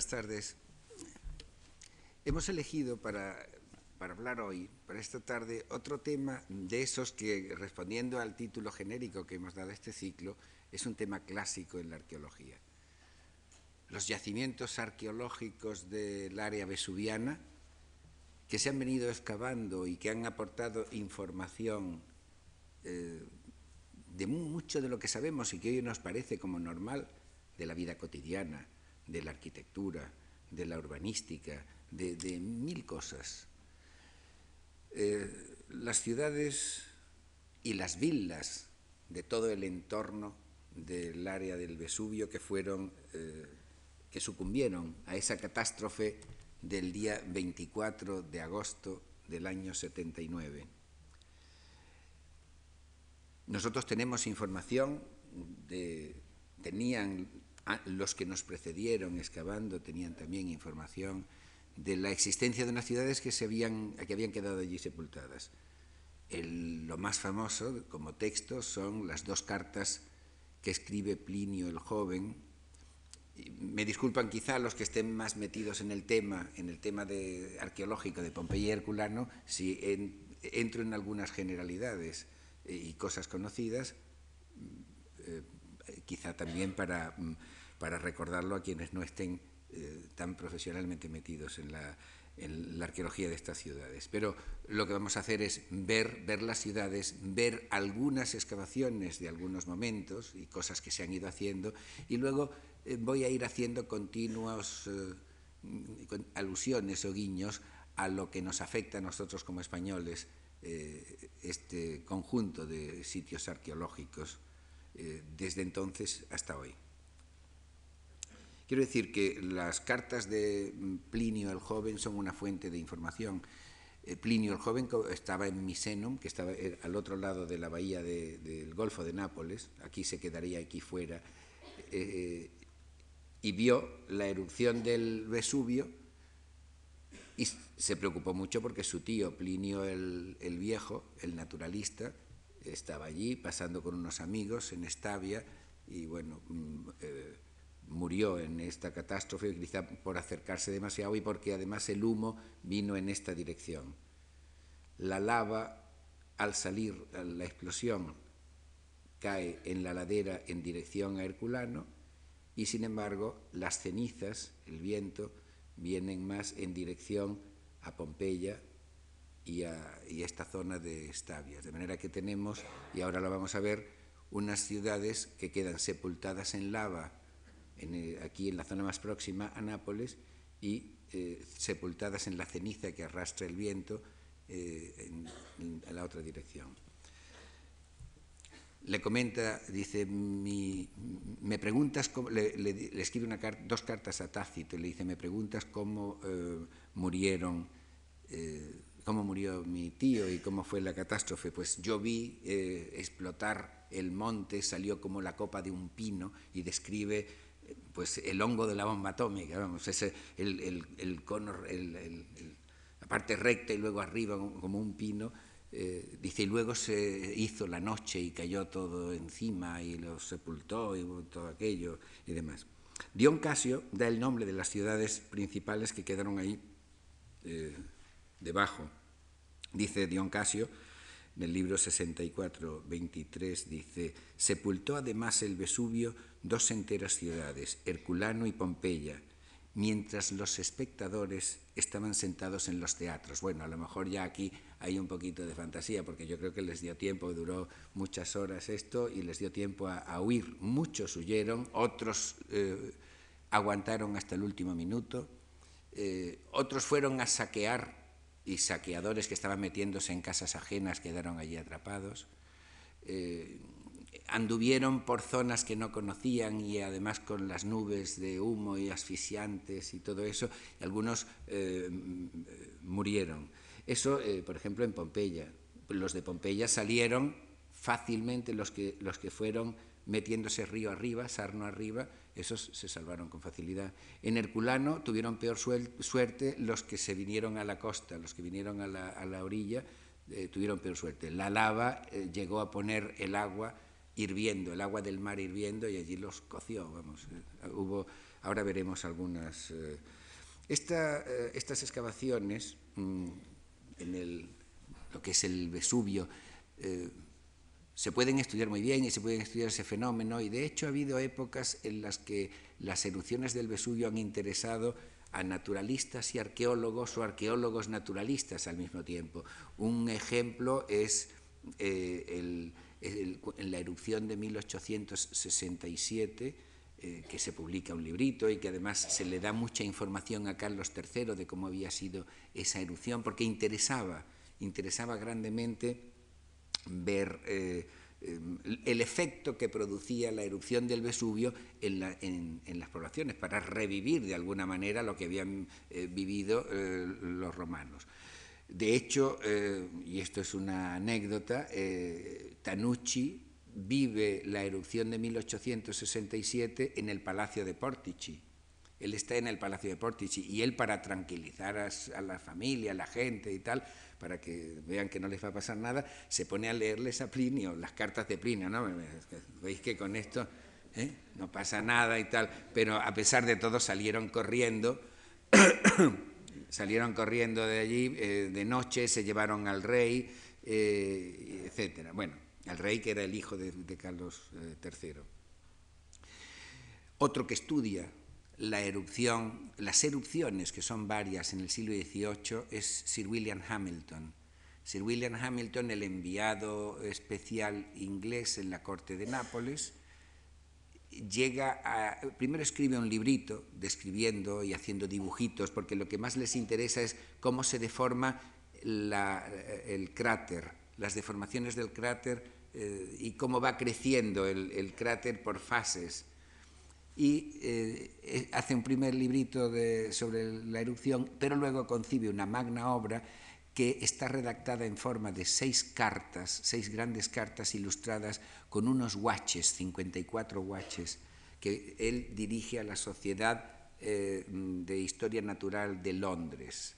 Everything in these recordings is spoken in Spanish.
buenas tardes. Hemos elegido para, hablar hoy, para esta tarde, otro tema de esos que, respondiendo al título genérico que hemos dado a este ciclo, es un tema clásico en la arqueología. Los yacimientos arqueológicos del área vesuviana, que se han venido excavando y que han aportado información eh, de mucho de lo que sabemos y que hoy nos parece como normal de la vida cotidiana, de la arquitectura, de la urbanística, de, mil cosas. Eh, las ciudades y las villas de todo el entorno del área del Vesubio que fueron, eh, que sucumbieron a esa catástrofe del día 24 de agosto del año 79. Nosotros tenemos información de, tenían los que nos precedieron excavando tenían también información de la existencia de unas ciudades que, se habían, que habían quedado allí sepultadas. lo más famoso como texto son las dos cartas que escribe Plinio el joven. Me disculpan quizá los que estén más metidos en el tema, en el tema de, arqueológico de Pompeya y Herculano, si entro en algunas generalidades y cosas conocidas, eh, quizá también para, mm, para, recordarlo a quienes no estén eh, tan profesionalmente metidos en la, arqueología de estas ciudades. Pero lo que vamos a hacer es ver, ver las ciudades, ver algunas excavaciones de algunos momentos y cosas que se han ido haciendo, y luego eh, voy a ir haciendo continuos eh, alusiones o guiños a lo que nos afecta a nosotros como españoles este conjunto de sitios arqueológicos desde entonces hasta hoy. Quiero decir que las cartas de Plinio el Joven son una fuente de información. Eh, Plinio el Joven estaba en Misenum, que estaba eh, al otro lado de la bahía del Golfo de Nápoles, aquí se quedaría aquí fuera, y vio la erupción del Vesubio y se preocupó mucho porque su tío Plinio el Viejo, el naturalista, estaba allí pasando con unos amigos en Estavia y bueno, mm, eh, murió en esta catástrofe quizá por acercarse demasiado y porque además el humo vino en esta dirección. La lava al salir la explosión cae en la ladera en dirección a Herculano y sin embargo las cenizas, el viento, vienen más en dirección a Pompeya y a, esta zona de Estavias. De manera que tenemos, y ahora lo vamos a ver, unas ciudades que quedan sepultadas en lava, aquí en la zona más próxima a Nápoles, y eh, sepultadas en la ceniza que arrastra el viento eh, en, la otra dirección. Le comenta, dice, me preguntas, cómo, le, escribe una dos cartas a Tácito, le dice, me preguntas cómo eh, murieron cómo murió mi tío y cómo fue la catástrofe, pues yo vi eh, explotar el monte, salió como la copa de un pino y describe eh, pues el hongo de la bomba atómica, vamos, ese, el, el, el cono, la parte recta y luego arriba como un pino, eh, dice, y luego se hizo la noche y cayó todo encima y lo sepultó y todo aquello y demás. Dion Casio da el nombre de las ciudades principales que quedaron ahí debajo. Dice Dion Casio, en el libro 64, 23, dice, sepultó además el Vesubio dos enteras ciudades, Herculano y Pompeya, mientras los espectadores estaban sentados en los teatros. Bueno, a lo mejor ya aquí hay un poquito de fantasía, porque yo creo que les dio tiempo, duró muchas horas esto, y les dio tiempo a, huir. Muchos huyeron, otros eh, aguantaron hasta el último minuto, eh, otros fueron a saquear y saqueadores que estaban metiéndose en casas ajenas quedaron allí atrapados. Eh, anduvieron por zonas que no conocían y además con las nubes de humo y asfixiantes y todo eso, y algunos eh, murieron. Eso, eh, por ejemplo, en Pompeya. Los de Pompeya salieron fácilmente, los que, los que fueron metiéndose río arriba, sarno arriba, esos se salvaron con facilidad. En Herculano tuvieron peor suerte los que se vinieron a la costa, los que vinieron a la, orilla eh, tuvieron peor suerte. La lava eh, llegó a poner el agua hirviendo, el agua del mar hirviendo y allí los coció, vamos. Eh, hubo ahora veremos algunas. Eh, eh, estas excavaciones mm, en lo que es el Vesubio se pueden estudiar muy bien y se pueden estudiar ese fenómeno y de hecho ha habido épocas en las que las erupciones del Vesubio han interesado a naturalistas y arqueólogos o arqueólogos naturalistas al mismo tiempo. Un ejemplo es en la erupción de 1867 eh, que se publica un librito y que además se le da mucha información a Carlos III de cómo había sido esa erupción, porque interesaba, interesaba grandemente ver eh, el efecto que producía la erupción del Vesubio en, las poblaciones, para revivir de alguna manera lo que habían eh, vivido los romanos. De hecho, y esto es una anécdota, Tanucci, vive la erupción de 1867 en el Palacio de Portici. Él está en el Palacio de Portici y él para tranquilizar a, la familia, a la gente y tal, para que vean que no les va a pasar nada, se pone a leerles a Plinio, las cartas de Plinio, ¿no? Veis que con esto ¿eh? no pasa nada y tal, pero a pesar de todo salieron corriendo, salieron corriendo de allí eh, de noche, se llevaron al rey, eh, etcétera. Bueno, al rey que era el hijo de, Carlos III. Eh, Otro que estudia la erupción, las erupciones, que son varias en el siglo XVIII, es Sir William Hamilton. Sir William Hamilton, el enviado especial inglés en la corte de Nápoles, llega a, primero escribe un librito describiendo y haciendo dibujitos, porque lo que más les interesa es cómo se deforma el cráter, las deformaciones del cráter eh, y cómo va creciendo el, cráter por fases. Y eh, eh, hace un primer librito sobre la erupción, pero luego concibe una magna obra que está redactada en forma de seis cartas, seis grandes cartas ilustradas con unos watches, 54 watches, que él dirige a la Sociedad de Historia Natural de Londres.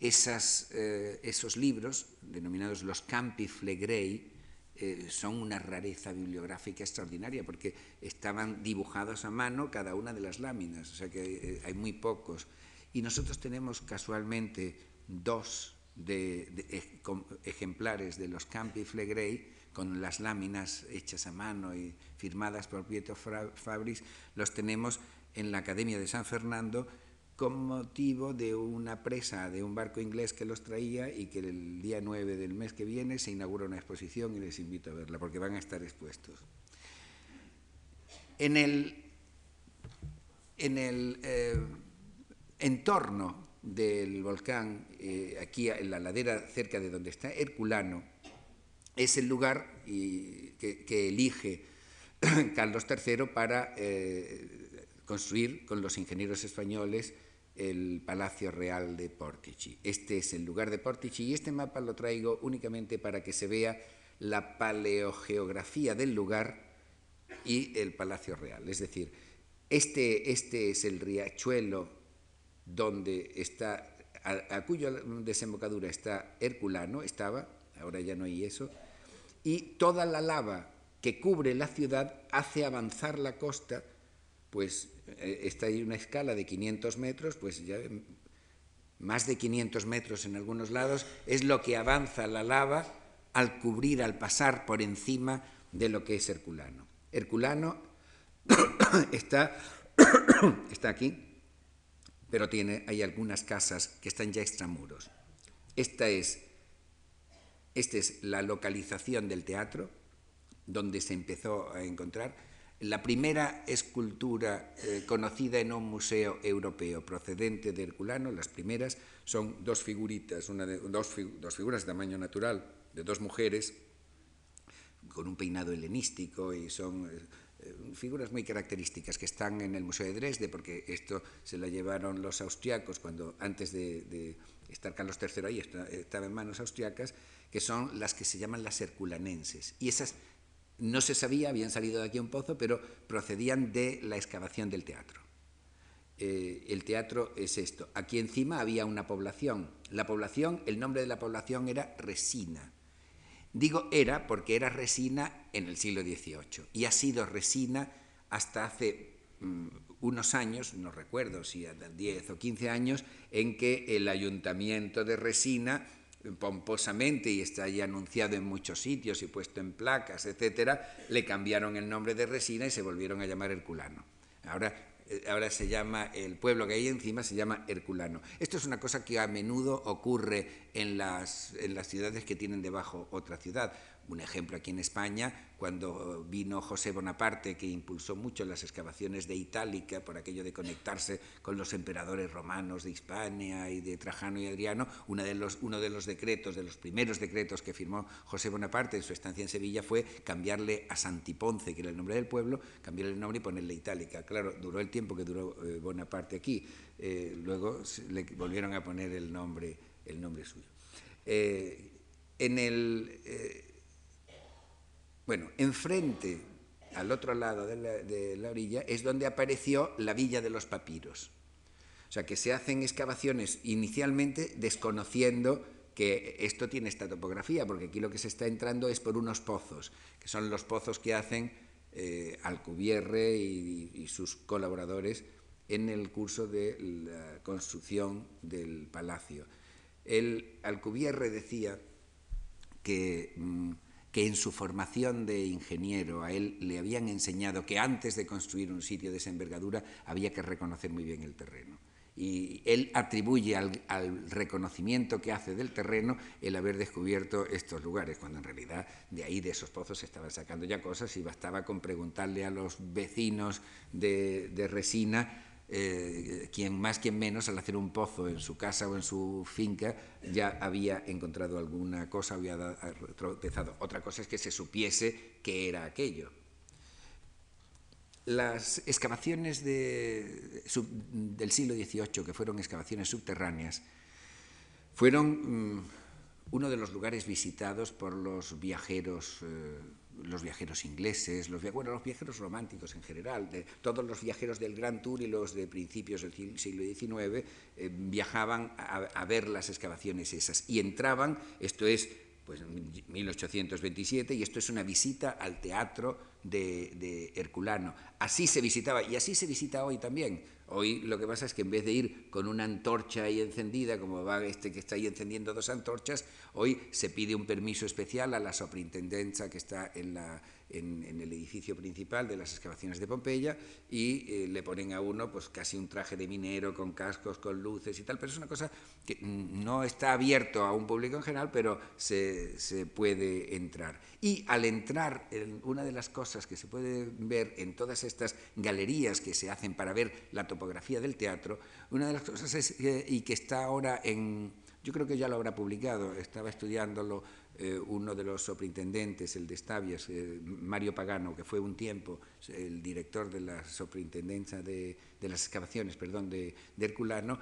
esos libros, denominados los Campi Flegrei, eh, son una rareza bibliográfica extraordinaria porque estaban dibujados a mano cada una de las láminas, o sea que eh, hay muy pocos. Y nosotros tenemos casualmente dos ejemplares de los Campi Flegrei con las láminas hechas a mano y firmadas por Pietro Fabris, los tenemos en la Academia de San Fernando con motivo de una presa de un barco inglés que los traía y que el día 9 del mes que viene se inaugura una exposición y les invito a verla porque van a estar expuestos. En el, en el eh, entorno del volcán, eh, aquí en la ladera cerca de donde está Herculano, es el lugar que, elige Carlos III para eh, construir con los ingenieros españoles el Palacio Real de Portici. Este es el lugar de Portici y este mapa lo traigo únicamente para que se vea la paleogeografía del lugar y el Palacio Real. Es decir, este, este es el riachuelo donde está, a, cuya desembocadura está Herculano, estaba, ahora ya no hay eso, y toda la lava que cubre la ciudad hace avanzar la costa pues eh, está ahí una escala de 500 metros, pues ya más de 500 metros en algunos lados, es lo que avanza la lava al cubrir, al pasar por encima de lo que es Herculano. Herculano está, está aquí, pero tiene, hay algunas casas que están ya extramuros. Esta es, esta es la localización del teatro, donde se empezó a encontrar la primera escultura eh, conocida en un museo europeo procedente de Herculano, las primeras, son dos figuritas, dos, figuras de tamaño natural de dos mujeres con un peinado helenístico y son eh, figuras muy características que están en el Museo de Dresde, porque esto se lo llevaron los austriacos cuando antes de, estar Carlos III ahí estaba en manos austriacas, que son las que se llaman las herculanenses. Y esas no se sabía, habían salido de aquí a un pozo, pero procedían de la excavación del teatro. Eh, el teatro es esto. Aquí encima había una población. La población, el nombre de la población era Resina. Digo era porque era Resina en el siglo XVIII y ha sido Resina hasta hace mm, unos años, no recuerdo si 10 o 15 años, en que el ayuntamiento de Resina pomposamente y está ya anunciado en muchos sitios y puesto en placas, etcétera, le cambiaron el nombre de Resina y se volvieron a llamar Herculano. Ahora, eh, ahora se llama, el pueblo que hay encima se llama Herculano. Esto es una cosa que a menudo ocurre en las, en las ciudades que tienen debajo otra ciudad. Un ejemplo aquí en España, cuando vino José Bonaparte, que impulsó mucho las excavaciones de Itálica por aquello de conectarse con los emperadores romanos de Hispania y de Trajano y Adriano, uno de los, uno de los decretos, de los primeros decretos que firmó José Bonaparte en su estancia en Sevilla fue cambiarle a Santiponce, que era el nombre del pueblo, cambiarle el nombre y ponerle Itálica. Claro, duró el tiempo que duró eh, Bonaparte aquí, eh, luego le volvieron a poner el nombre, el nombre suyo. Eh, en el bueno, enfrente, al otro lado de la, orilla, es donde apareció la villa de los papiros. O sea, que se hacen excavaciones inicialmente desconociendo que esto tiene esta topografía, porque aquí lo que se está entrando es por unos pozos, que son los pozos que hacen eh, Alcubierre y, sus colaboradores en el curso de la construcción del palacio. Alcubierre decía que mm, que en su formación de ingeniero a él le habían enseñado que antes de construir un sitio de esa envergadura había que reconocer muy bien el terreno. Y él atribuye al, reconocimiento que hace del terreno el haber descubierto estos lugares, cuando en realidad de ahí, de esos pozos, se estaban sacando ya cosas y bastaba con preguntarle a los vecinos de, de Resina eh, quien más, quien menos, al hacer un pozo en su casa o en su finca, ya había encontrado alguna cosa, había tropezado. Otra cosa es que se supiese qué era aquello. Las excavaciones del siglo XVIII, que fueron excavaciones subterráneas, fueron mm, uno de los lugares visitados por los viajeros. Eh, los viajeros ingleses, los, bueno, los viajeros románticos en general, todos los viajeros del Gran Tour y los de principios del siglo XIX eh, viajaban a, a, ver las excavaciones esas y entraban, esto es pues 1827, y esto es una visita al teatro de, de, Herculano. Así se visitaba, y así se visita hoy también. Hoy lo que pasa es que en vez de ir con una antorcha ahí encendida, como va este que está ahí encendiendo dos antorchas, hoy se pide un permiso especial a la superintendencia que está en la en, el edificio principal de las excavaciones de Pompeya y eh, le ponen a uno pues casi un traje de minero con cascos, con luces y tal, pero es una cosa que no está abierto a un público en general, pero se, se puede entrar. Y al entrar, una de las cosas que se puede ver en todas estas galerías que se hacen para ver la topografía del teatro, una de las cosas es, y que está ahora en, yo creo que ya lo habrá publicado, estaba estudiándolo eh, uno de los superintendentes, el de Estavias, eh, Mario Pagano, que fue un tiempo el director de la superintendencia de, las excavaciones perdón, de, de Herculano,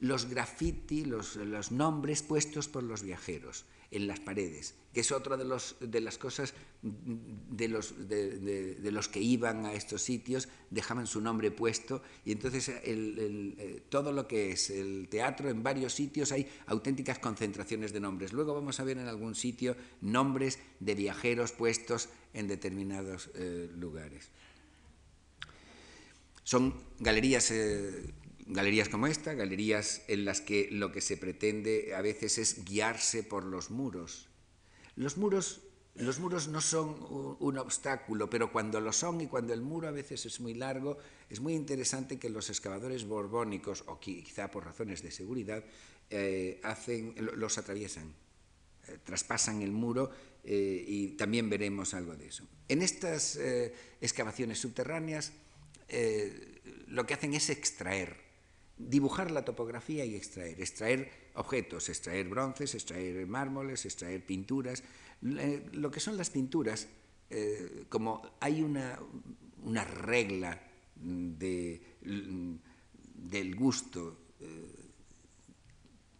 los graffiti, los, los nombres puestos por los viajeros en las paredes, que es otra de, los, de las cosas de los, de, los, que iban a estos sitios, dejaban su nombre puesto y entonces el, eh, todo lo que es el teatro en varios sitios hay auténticas concentraciones de nombres. Luego vamos a ver en algún sitio nombres de viajeros puestos en determinados eh, lugares. Son galerías eh, galerías como esta, galerías en las que lo que se pretende a veces es guiarse por los muros. Los muros, los muros no son un obstáculo, pero cuando lo son y cuando el muro a veces es muy largo, es muy interesante que los excavadores borbónicos, o quizá por razones de seguridad, eh, hacen, los atraviesan, eh, traspasan el muro eh, y también veremos algo de eso. En estas excavaciones subterráneas, lo que hacen es extraer dibujar la topografía y extraer, extraer objetos, extraer bronces, extraer mármoles, extraer pinturas. Lo que son las pinturas, eh, como hay una, una regla de, del gusto, eh,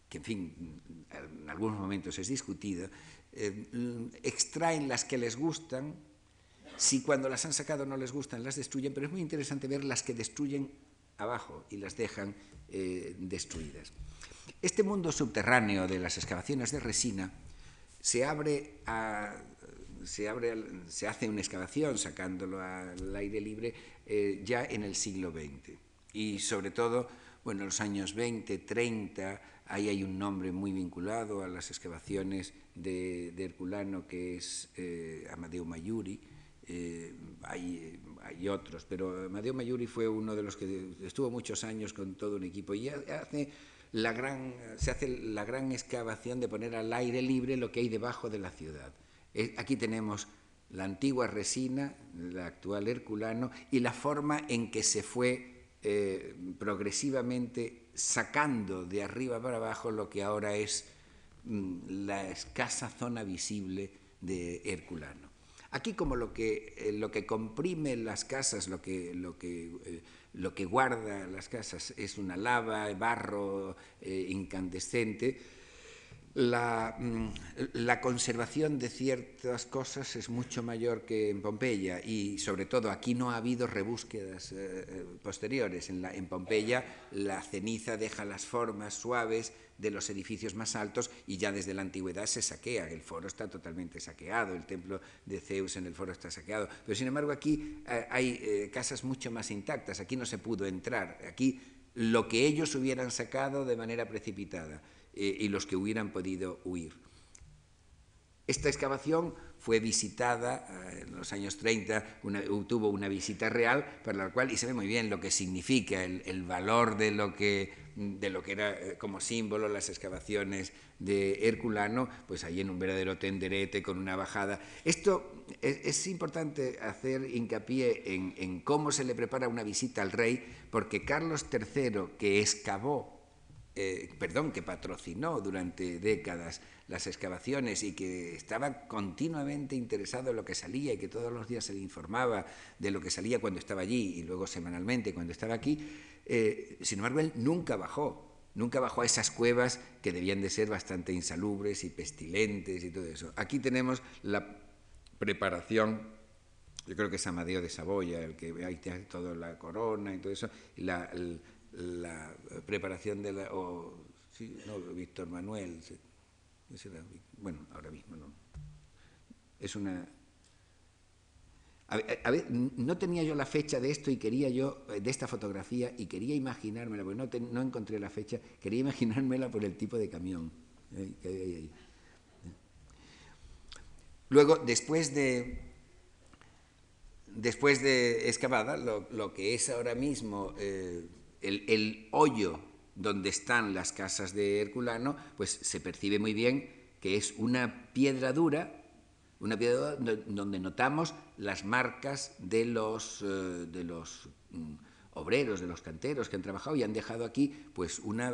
que en fin, en algunos momentos es discutida, eh, extraen las que les gustan, si cuando las han sacado no les gustan, las destruyen, pero es muy interesante ver las que destruyen abajo y las dejan eh, destruidas. Este mundo subterráneo de las excavaciones de resina se abre a, se, abre, se hace una excavación sacándolo al aire libre ya en el siglo XX. Y sobre todo, bueno, en los años 20, 30, ahí hay un nombre muy vinculado a las excavaciones de, Herculano que es Amadeo Mayuri, hay, hay, otros, pero Amadeo Mayuri fue uno de los que estuvo muchos años con todo un equipo y hace la gran, se hace la gran excavación de poner al aire libre lo que hay debajo de la ciudad. Aquí tenemos la antigua resina, la actual Herculano, y la forma en que se fue eh, progresivamente sacando de arriba para abajo lo que ahora es mm, la escasa zona visible de Herculano. Aquí como lo que, eh, lo que comprime las casas, lo que, lo que eh, lo que guarda las casas es una lava, barro eh, incandescente, mm, la, conservación de ciertas cosas es mucho mayor que en Pompeya y sobre todo aquí no ha habido rebúsquedas eh, eh, posteriores. En, en Pompeya la ceniza deja las formas suaves, de los edificios más altos y ya desde la antigüedad se saquea. El foro está totalmente saqueado, el templo de Zeus en el foro está saqueado. Pero sin embargo aquí eh, hay casas mucho más intactas, aquí no se pudo entrar, aquí lo que ellos hubieran sacado de manera precipitada eh, y los que hubieran podido huir. Esta excavación fue visitada en los años 30, tuvo una visita real, para la cual, y se ve muy bien lo que significa, el valor de lo que de lo que era eh, como símbolo las excavaciones de Herculano, pues ahí en un verdadero tenderete con una bajada. Esto es, importante hacer hincapié en, cómo se le prepara una visita al rey, porque Carlos III, que excavó, eh, perdón, que patrocinó durante décadas las excavaciones y que estaba continuamente interesado en lo que salía y que todos los días se le informaba de lo que salía cuando estaba allí y luego semanalmente cuando estaba aquí, eh, sin embargo, él nunca bajó, nunca bajó a esas cuevas que debían de ser bastante insalubres y pestilentes y todo eso. Aquí tenemos la preparación, yo creo que es Amadeo de Saboya, el que ahí tiene toda la corona y todo eso, la, preparación de la... no, Víctor Manuel, bueno, ahora mismo no. Es una a ver, no tenía yo la fecha de esto y quería yo, eh, de esta fotografía, y quería imaginármela, porque no, no encontré la fecha, quería imaginármela por el tipo de camión eh. Luego, después de, después de excavada, lo, que es ahora mismo eh, el, hoyo donde están las casas de Herculano, pues se percibe muy bien que es una piedra dura una piedra donde notamos las marcas de los, eh, de los mm, obreros, de los canteros que han trabajado y han dejado aquí pues una,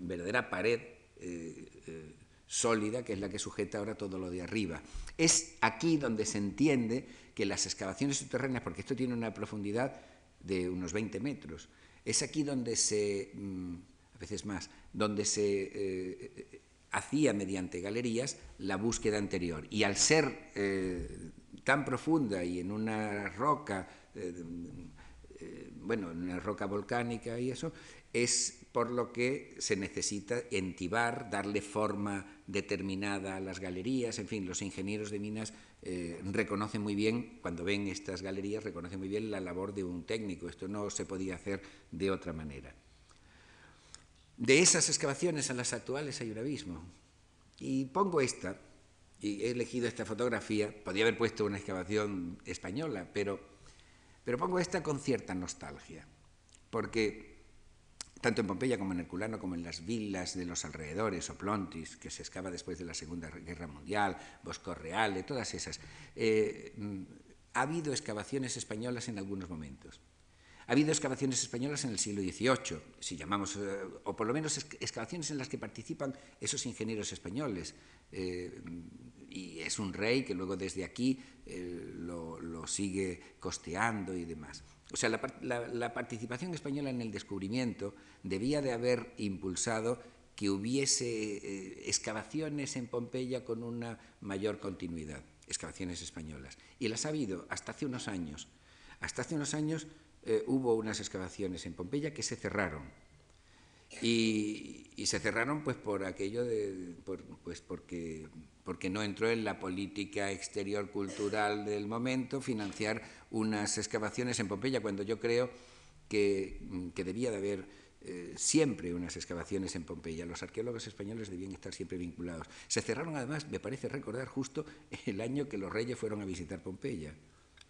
verdadera pared eh, eh, sólida que es la que sujeta ahora todo lo de arriba. Es aquí donde se entiende que las excavaciones subterráneas, porque esto tiene una profundidad de unos 20 metros, es aquí donde se, mm, a veces más, donde se hacía mediante galerías la búsqueda anterior. Y al ser eh, tan profunda y en una roca, eh, eh, bueno, en una roca volcánica y eso, es por lo que se necesita entibar, darle forma determinada a las galerías, en fin, los ingenieros de minas reconocen muy bien, cuando ven estas galerías, reconocen muy bien la labor de un técnico, esto no se podía hacer de otra manera. De esas excavaciones a las actuales hay un abismo. Y pongo esta, y he elegido esta fotografía, podría haber puesto una excavación española, pero, pero pongo esta con cierta nostalgia, porque tanto en Pompeya como en Herculano, como en las villas de los alrededores, o Plontis, que se excava después de la Segunda Guerra Mundial, Bosco Real, todas esas, eh, ha habido excavaciones españolas en algunos momentos. Ha habido excavaciones españolas en el siglo XVIII, si llamamos, eh, o por lo menos excavaciones en las que participan esos ingenieros españoles. Eh, y es un rey que luego desde aquí lo, sigue costeando y demás. O sea, la, participación española en el descubrimiento debía de haber impulsado que hubiese excavaciones en Pompeya con una mayor continuidad, excavaciones españolas. Y las ha habido hasta hace unos años. Hasta hace unos años eh, hubo unas excavaciones en Pompeya que se cerraron. Y se cerraron pues por aquello de, pues porque, porque no entró en la política exterior cultural del momento financiar unas excavaciones en Pompeya, cuando yo creo que, que debía de haber eh, siempre unas excavaciones en Pompeya. Los arqueólogos españoles debían estar siempre vinculados. Se cerraron además, me parece recordar, justo el año que los reyes fueron a visitar Pompeya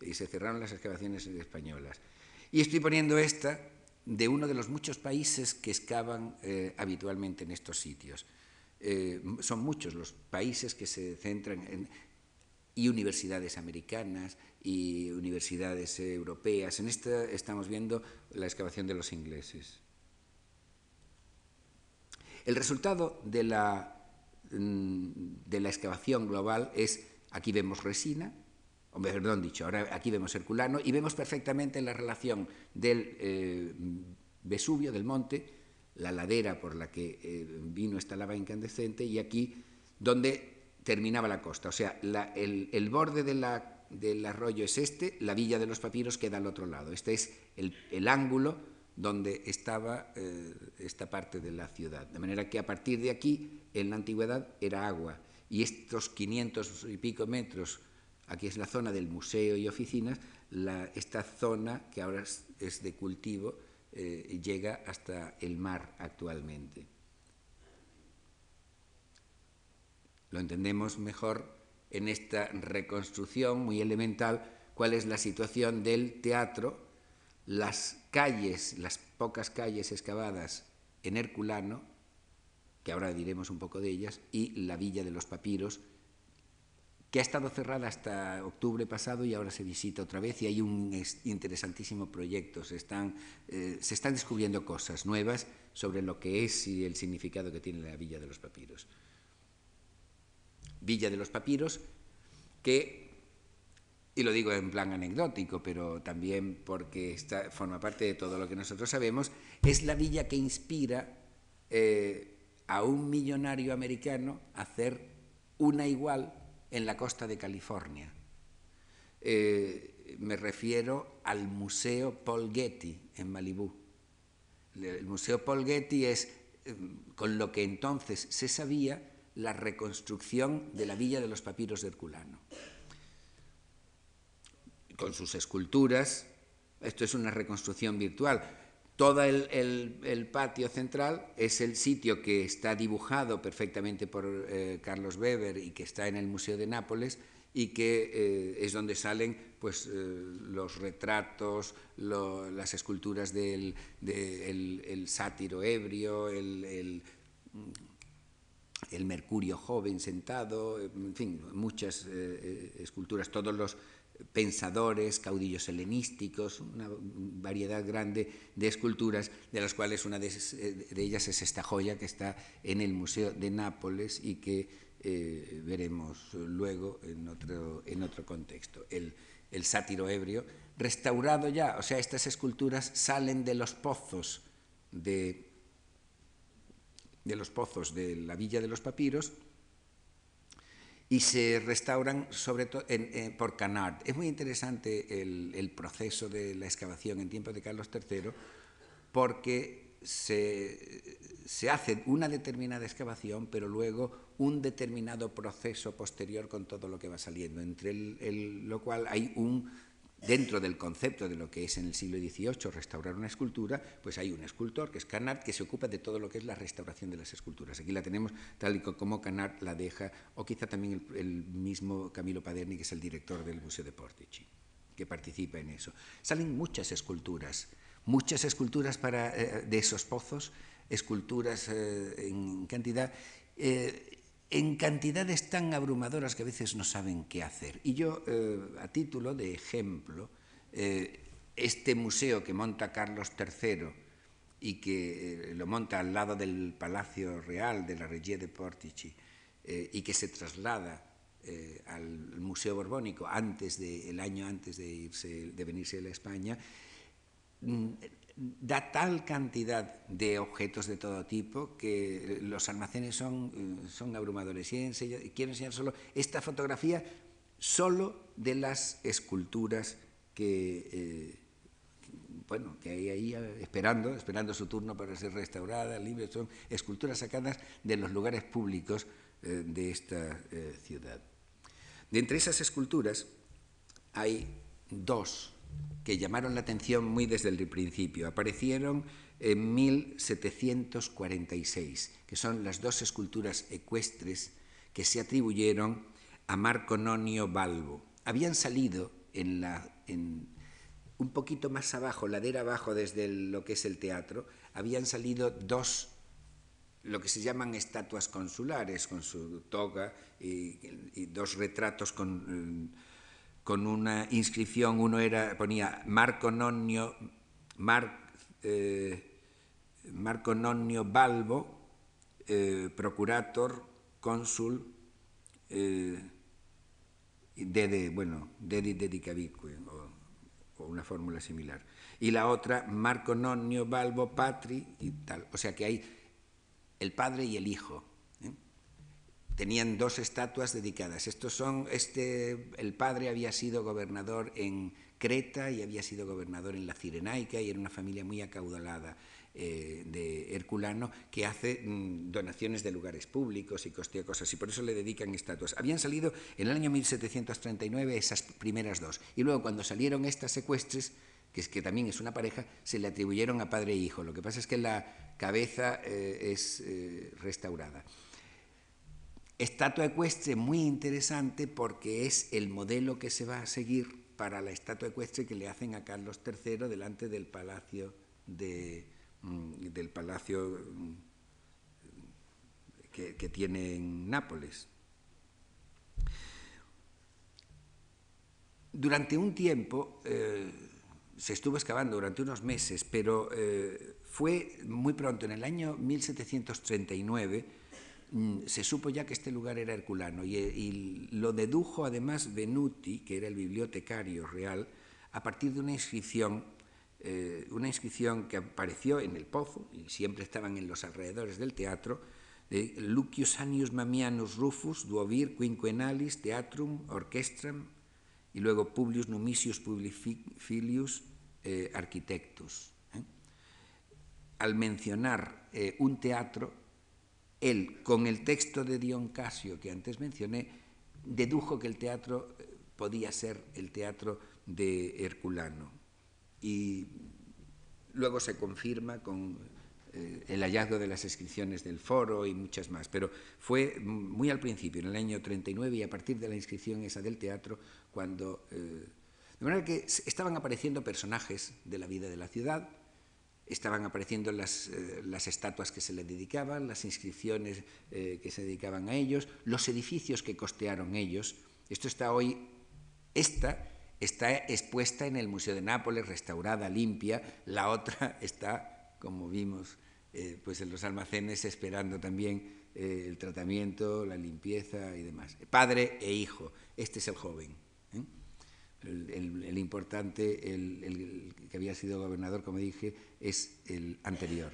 y se cerraron las excavaciones españolas. Y estoy poniendo esta de uno de los muchos países que excavan eh, habitualmente en estos sitios. Eh, son muchos los países que se centran en y universidades americanas y universidades europeas. En esta estamos viendo la excavación de los ingleses. El resultado de la, mm, de la excavación global es, aquí vemos resina, o perdón dicho, ahora aquí vemos Herculano y vemos perfectamente la relación del eh, Vesubio, del monte, la ladera por la que eh, vino esta lava incandescente y aquí donde terminaba la costa. O sea, el, borde del arroyo es este, la villa de los papiros queda al otro lado. Este es el, ángulo donde estaba eh, esta parte de la ciudad. De manera que a partir de aquí, en la antigüedad, era agua. Y estos 500 y pico metros Aquí es la zona del museo y oficinas. esta zona, que ahora es, de cultivo, eh, llega hasta el mar actualmente. Lo entendemos mejor en esta reconstrucción muy elemental, cuál es la situación del teatro, las calles, las pocas calles excavadas en Herculano, que ahora diremos un poco de ellas, y la villa de los papiros, que ha estado cerrada hasta octubre pasado y ahora se visita otra vez y hay un interesantísimo proyecto. Se están, eh, se están descubriendo cosas nuevas sobre lo que es y el significado que tiene la Villa de los Papiros. Villa de los Papiros, que, y lo digo en plan anecdótico, pero también porque forma parte de todo lo que nosotros sabemos, es la villa que inspira eh, a un millonario americano a hacer una igual en la costa de California. Eh, me refiero al Museo Paul Getty en Malibú. El Museo Paul Getty es, eh, con lo que entonces se sabía, la reconstrucción de la villa de los papiros de Herculano. Con sus esculturas, esto es una reconstrucción virtual, todo el, patio central es el sitio que está dibujado perfectamente por eh, Carlos Weber y que está en el Museo de Nápoles y que eh, es donde salen pues, eh, los retratos, las esculturas del el, sátiro ebrio, el, mercurio joven sentado, en fin, muchas esculturas, todos los pensadores, caudillos helenísticos, una variedad grande de esculturas, de las cuales una de, ellas es esta joya que está en el Museo de Nápoles y que eh, veremos luego en otro, en otro contexto. El, el sátiro ebrio, restaurado ya, o sea, estas esculturas salen de los pozos de, de los pozos de la Villa de los Papiros, y se restauran sobre todo por Canard. Es muy interesante el, proceso de la excavación en tiempos de Carlos III porque se, se, hace una determinada excavación, pero luego un determinado proceso posterior con todo lo que va saliendo, entre lo cual hay un dentro del concepto de lo que es en el siglo XVIII restaurar una escultura, pues hay un escultor, que es Canard, que se ocupa de todo lo que es la restauración de las esculturas. Aquí la tenemos tal y como Canard la deja, o quizá también el, mismo Camilo Paderni, que es el director del Museo de Portici, que participa en eso. Salen muchas esculturas, muchas esculturas eh, de esos pozos, esculturas eh, en cantidad. Eh, en cantidades tan abrumadoras que a veces no saben qué hacer. Y yo, eh, a título de ejemplo, eh, este museo que monta Carlos III y que eh, lo monta al lado del Palacio Real de la Regia de Portici y que se traslada al Museo Borbónico antes de, el año antes de, irse, de venirse a la España, mm, da tal cantidad de objetos de todo tipo que los almacenes son, eh, son abrumadores. Y quiero enseñar solo esta fotografía solo de las esculturas que, eh, bueno, que hay ahí esperando, esperando su turno para ser restaurada, libres, son esculturas sacadas de los lugares públicos eh, de esta eh, ciudad. De entre esas esculturas hay dos que llamaron la atención muy desde el principio. Aparecieron en 1746, que son las dos esculturas ecuestres que se atribuyeron a Marco Nonio Balbo. Habían salido en la, en, un poquito más abajo, ladera abajo desde lo que es el teatro, habían salido dos, lo que se llaman estatuas consulares, con su toga y, dos retratos con, con, una inscripción, uno era, ponía Marco Nonio, eh, Marco Nonio Balbo, eh, procurator, cónsul, eh, de, bueno, dedi dedicavique, o, o una fórmula similar. Y la otra, Marco Nonio Balbo Patri y tal. O sea que hay el padre y el hijo. Tenían dos estatuas dedicadas. Estos son, este, el padre había sido gobernador en Creta y había sido gobernador en la Cirenaica y era una familia muy acaudalada. Eh, de Herculano que hace mm, donaciones de lugares públicos y costea cosas y por eso le dedican estatuas. Habían salido en el año 1739 esas primeras dos y luego cuando salieron estas secuestres, que, es, que también es una pareja, se le atribuyeron a padre e hijo. Lo que pasa es que la cabeza eh, es eh, restaurada. Estatua ecuestre muy interesante porque es el modelo que se va a seguir para la estatua ecuestre que le hacen a Carlos III delante del Palacio Mm, del palacio mm, que, tiene en Nápoles. Durante un tiempo eh, se estuvo excavando, durante unos meses, pero eh, fue muy pronto, en el año 1739, mm, se supo ya que este lugar era herculano y, y lo dedujo además Venuti, que era el bibliotecario real, a partir de una inscripción eh, una inscripción que apareció en el pozo y siempre estaban en los alrededores del teatro, de Lucius Annius Mamianus Rufus, duovir quinquenalis teatrum orchestram, y luego Publius Numisius Publifilius eh, Architectus. ¿eh? Al mencionar eh, un teatro, él, con el texto de Dion Casio que antes mencioné, dedujo que el teatro eh, podía ser el teatro de Herculano. Y luego se confirma con eh, el hallazgo de las inscripciones del foro y muchas más, pero fue muy al principio, en el año 39 y a partir de la inscripción esa del teatro, cuando... Eh, de manera que estaban apareciendo personajes de la vida de la ciudad, estaban apareciendo las, eh, las estatuas que se le dedicaban, las inscripciones eh, que se dedicaban a ellos, los edificios que costearon ellos. Esto está hoy, esta está expuesta en el Museo de Nápoles, restaurada, limpia, la otra está, como vimos, eh, pues en los almacenes esperando también el tratamiento, la limpieza y demás. Padre e hijo, este es el joven. El, importante, el, que había sido gobernador, como dije, es el anterior.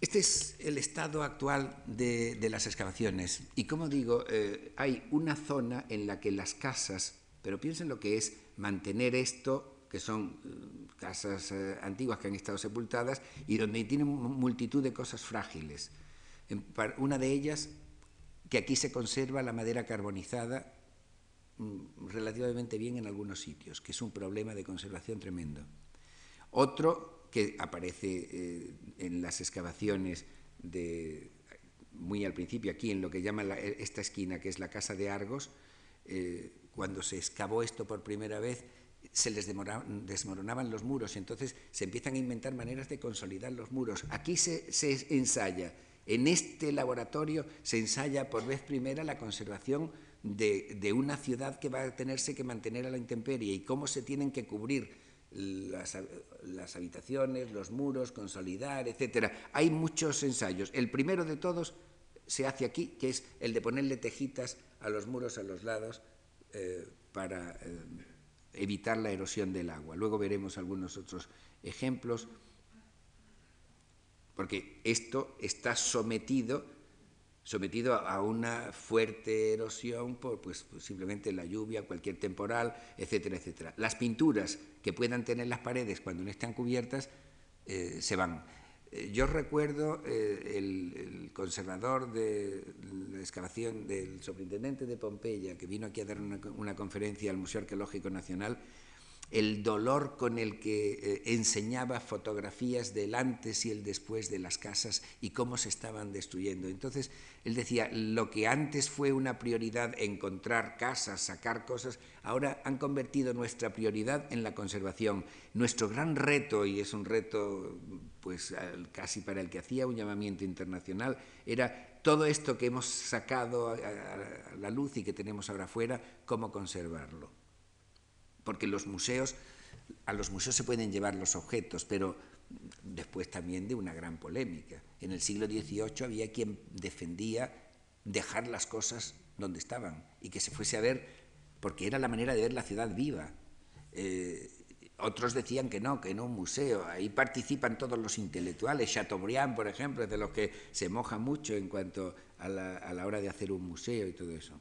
Este es el estado actual de, las excavaciones. Y como digo, eh, hay una zona en la que las casas, pero piensen lo que es mantener esto, que son eh, casas eh, antiguas que han estado sepultadas y donde tienen multitud de cosas frágiles. Una de ellas, que aquí se conserva la madera carbonizada mm, relativamente bien en algunos sitios, que es un problema de conservación tremendo. Otro que aparece eh, en las excavaciones de, muy al principio, aquí en lo que llama la, esta esquina, que es la Casa de Argos, eh, cuando se excavó esto por primera vez, se les desmoronaban los muros, entonces se empiezan a inventar maneras de consolidar los muros. Aquí se ensaya, en este laboratorio se ensaya por vez primera la conservación de, una ciudad que va a tenerse que mantener a la intemperie y cómo se tienen que cubrir las, habitaciones, los muros, consolidar, etc. Hay muchos ensayos. El primero de todos se hace aquí, que es el de ponerle tejitas a los muros a los lados eh, para eh, evitar la erosión del agua. Luego veremos algunos otros ejemplos, porque esto está sometido sometido a una fuerte erosión por pues, simplemente la lluvia, cualquier temporal, etcétera, etcétera. Las pinturas que puedan tener las paredes cuando no están cubiertas eh, se van. Eh, yo recuerdo eh, el, conservador de la excavación del superintendente de Pompeya, que vino aquí a dar una conferencia al Museo Arqueológico Nacional, el dolor con el que eh, enseñaba fotografías del antes y el después de las casas y cómo se estaban destruyendo. Entonces, él decía, lo que antes fue una prioridad, encontrar casas, sacar cosas, ahora han convertido nuestra prioridad en la conservación. Nuestro gran reto, y es un reto pues casi para el que hacía un llamamiento internacional, era todo esto que hemos sacado a la luz y que tenemos ahora fuera, cómo conservarlo porque los museos, a los museos se pueden llevar los objetos, pero después también de una gran polémica. En el siglo XVIII había quien defendía dejar las cosas donde estaban y que se fuese a ver, porque era la manera de ver la ciudad viva. Eh, otros decían que no, que no un museo. Ahí participan todos los intelectuales. Chateaubriand, por ejemplo, es de los que se moja mucho en cuanto a a la hora de hacer un museo y todo eso.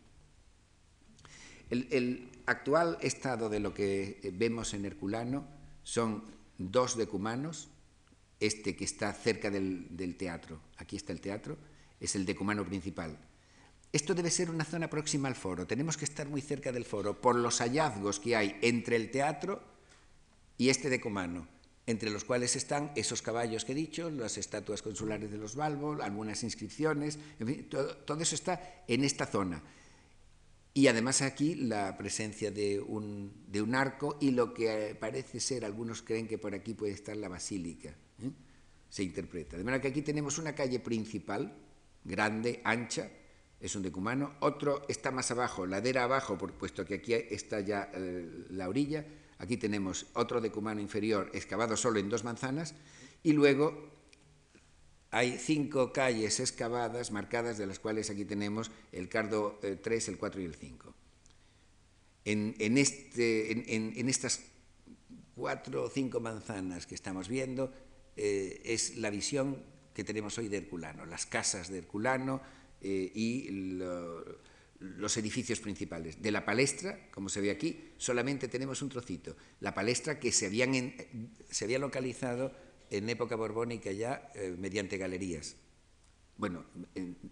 El, actual estado de lo que eh, vemos en Herculano son dos decumanos, este que está cerca del, teatro, aquí está el teatro, es el decumano principal. Esto debe ser una zona próxima al foro, tenemos que estar muy cerca del foro por los hallazgos que hay entre el teatro y este decumano, entre los cuales están esos caballos que he dicho, las estatuas consulares de los Balbo, algunas inscripciones, en fin, todo eso está en esta zona. Y además aquí la presencia de un, de un, arco y lo que parece ser, algunos creen que por aquí puede estar la basílica, ¿eh? se interpreta. De manera que aquí tenemos una calle principal, grande, ancha, es un decumano, otro está más abajo, ladera abajo, por, puesto que aquí está ya eh, la orilla, aquí tenemos otro decumano inferior excavado solo en dos manzanas, y luego hay cinco calles excavadas, marcadas, de las cuales aquí tenemos el cardo 3, eh, el 4 y el 5. En, este, en, estas cuatro o cinco manzanas que estamos viendo eh, es la visión que tenemos hoy de Herculano, las casas de Herculano eh, y los edificios principales. De la palestra, como se ve aquí, solamente tenemos un trocito. La palestra que se, habían se había localizado en época borbónica ya eh, mediante galerías. Bueno,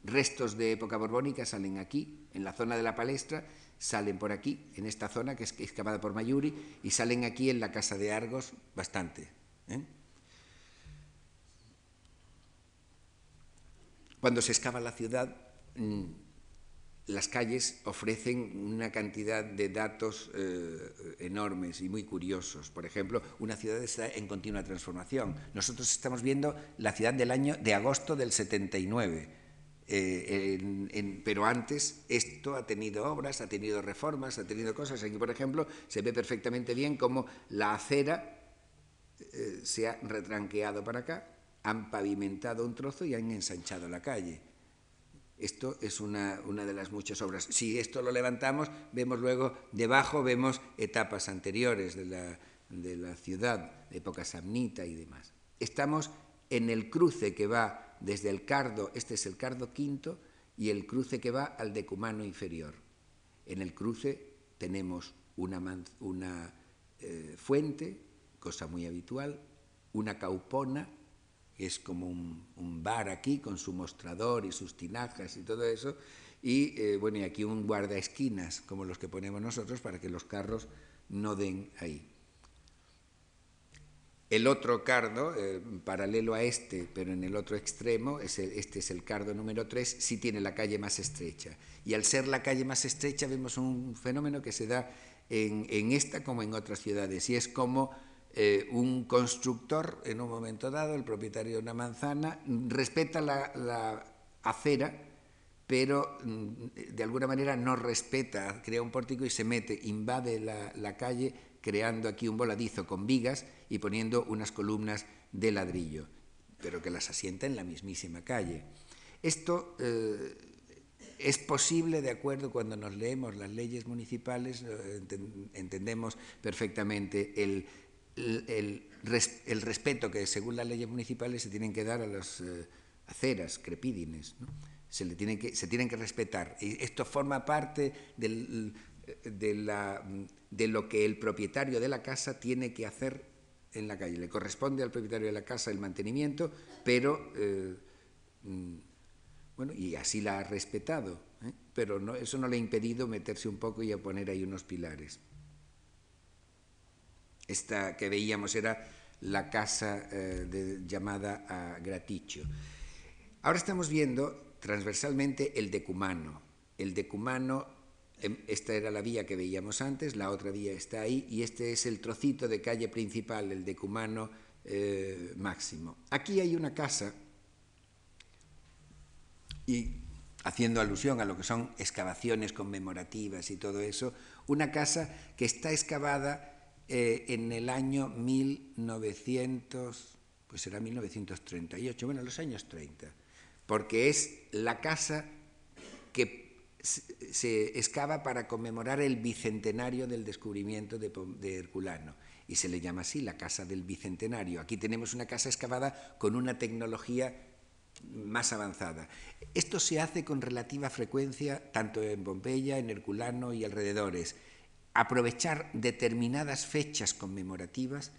restos de época borbónica salen aquí, en la zona de la palestra, salen por aquí, en esta zona que es excavada por Mayuri, y salen aquí en la casa de Argos bastante. ¿eh? Cuando se excava la ciudad, mm, las calles ofrecen una cantidad de datos eh, enormes y muy curiosos. Por ejemplo, una ciudad está en continua transformación. Nosotros estamos viendo la ciudad del año de agosto del 79. Eh, pero antes esto ha tenido obras, ha tenido reformas, ha tenido cosas. Aquí, por ejemplo, se ve perfectamente bien cómo la acera eh, se ha retranqueado para acá, han pavimentado un trozo y han ensanchado la calle. Esto es una, de las muchas obras. Si esto lo levantamos, vemos luego, debajo vemos etapas anteriores de la, de la ciudad, época samnita y demás. Estamos en el cruce que va desde el cardo, este es el cardo quinto, y el cruce que va al decumano inferior. En el cruce tenemos una, una eh, fuente, cosa muy habitual, una caupona, es como un, bar aquí con su mostrador y sus tinajas y todo eso, y eh, bueno, y aquí un guardaesquinas como los que ponemos nosotros para que los carros no den ahí. El otro cardo, eh, paralelo a este, pero en el otro extremo, este es el cardo número 3, sí tiene la calle más estrecha. Y al ser la calle más estrecha vemos un fenómeno que se da en, en esta como en otras ciudades, y es como eh, un constructor, en un momento dado, el propietario de una manzana, respeta la, acera, pero mm, de alguna manera no respeta, crea un pórtico y se mete, invade la, calle, creando aquí un voladizo con vigas y poniendo unas columnas de ladrillo, pero que las asienta en la mismísima calle. Esto eh, es posible, de acuerdo, cuando nos leemos las leyes municipales, entendemos perfectamente el el, respeto que según las leyes municipales se tienen que dar a las eh, aceras, crepídines. se, le tienen que, se tienen que respetar. Y esto forma parte del, de, la, de lo que el propietario de la casa tiene que hacer en la calle. Le corresponde al propietario de la casa el mantenimiento, pero eh, mm, bueno, y así la ha respetado, ¿eh? pero no, eso no le ha impedido meterse un poco y a poner ahí unos pilares. Esta que veíamos era la casa eh, de, llamada a Graticcio. Ahora estamos viendo transversalmente el decumano. El decumano, em, esta era la vía que veíamos antes, la otra vía está ahí, y este es el trocito de calle principal, el decumano eh, máximo. Aquí hay una casa, y haciendo alusión a lo que son excavaciones conmemorativas y todo eso, una casa que está excavada eh, en el año 1900, pues será 1938, bueno, los años 30, porque es la casa que se excava para conmemorar el bicentenario del descubrimiento de, de, Herculano y se le llama así la Casa del Bicentenario. Aquí tenemos una casa excavada con una tecnología más avanzada. Esto se hace con relativa frecuencia tanto en Pompeya, en Herculano y alrededores aprovechar determinadas fechas conmemorativas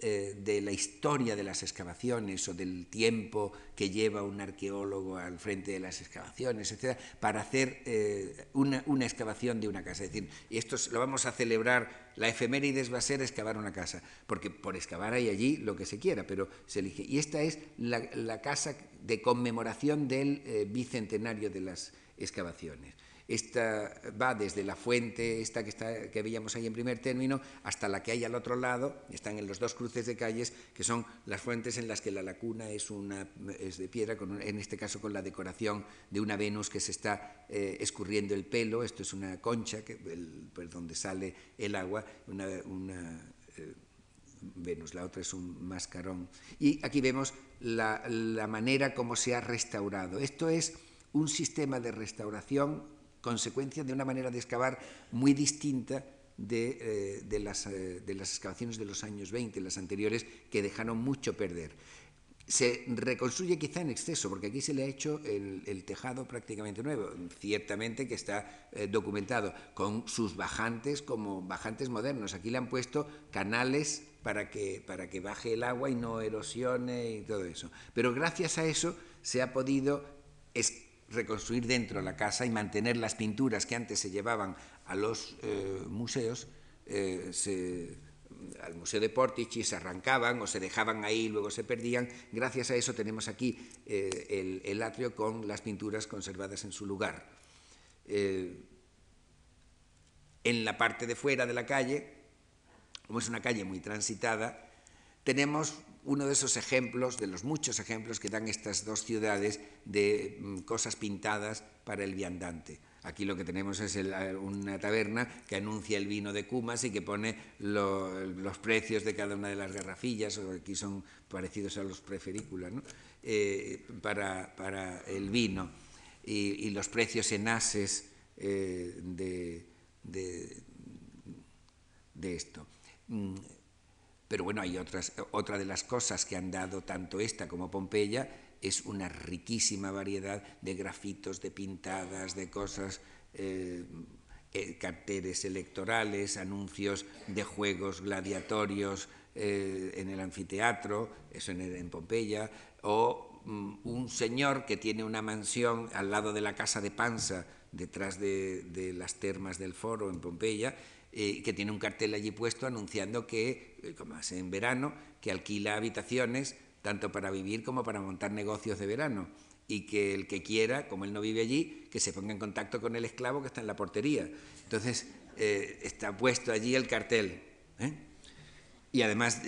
eh, de la historia de las excavaciones o del tiempo que lleva un arqueólogo al frente de las excavaciones, etcétera, para hacer eh, una, excavación de una casa. Es decir, y esto lo vamos a celebrar, la efemérides va a ser excavar una casa, porque por excavar hay allí lo que se quiera, pero se elige. Y esta es la, la casa de conmemoración del eh, bicentenario de las excavaciones. Esta va desde la fuente, esta que, está, que veíamos ahí en primer término, hasta la que hay al otro lado, están en los dos cruces de calles, que son las fuentes en las que la lacuna es, una, es de piedra, en este caso con la decoración de una Venus que se está eh, escurriendo el pelo, esto es una concha, por donde sale el agua, una, una eh, Venus, la otra es un mascarón. Y aquí vemos la, la manera como se ha restaurado. Esto es un sistema de restauración consecuencia de una manera de excavar muy distinta de, eh, de, las, eh, de, las, excavaciones de los años 20, las anteriores, que dejaron mucho perder. Se reconstruye quizá en exceso, porque aquí se le ha hecho el, el tejado prácticamente nuevo, ciertamente que está eh, documentado, con sus bajantes como bajantes modernos. Aquí le han puesto canales para que, para que baje el agua y no erosione y todo eso. Pero gracias a eso se ha podido reconstruir dentro la casa y mantener las pinturas que antes se llevaban a los eh, museos, eh, al Museo de Portici se arrancaban o se dejaban ahí y luego se perdían. Gracias a eso tenemos aquí eh, el, el, atrio con las pinturas conservadas en su lugar. En la parte de fuera de la calle, como es una calle muy transitada, tenemos uno de esos ejemplos, de los muchos ejemplos que dan estas dos ciudades de mm, cosas pintadas para el viandante. Aquí lo que tenemos es el, una taberna que anuncia el vino de Cumas y que pone lo, los precios de cada una de las garrafillas, o aquí son parecidos a los preferículas, eh, para, el vino, y, los precios en ases eh, de, esto. Pero bueno, hay otras, otra de las cosas que han dado tanto esta como Pompeya es una riquísima variedad de grafitos, de pintadas, de cosas, eh, eh, carteles electorales, anuncios de juegos gladiatorios eh, en el anfiteatro, eso en, Pompeya, o mm, un señor que tiene una mansión al lado de la casa de Panza, detrás de, de las termas del foro en Pompeya, eh, que tiene un cartel allí puesto anunciando que, eh, como es en verano, que alquila habitaciones tanto para vivir como para montar negocios de verano y que el que quiera, como él no vive allí, que se ponga en contacto con el esclavo que está en la portería. Entonces, eh, está puesto allí el cartel. Y además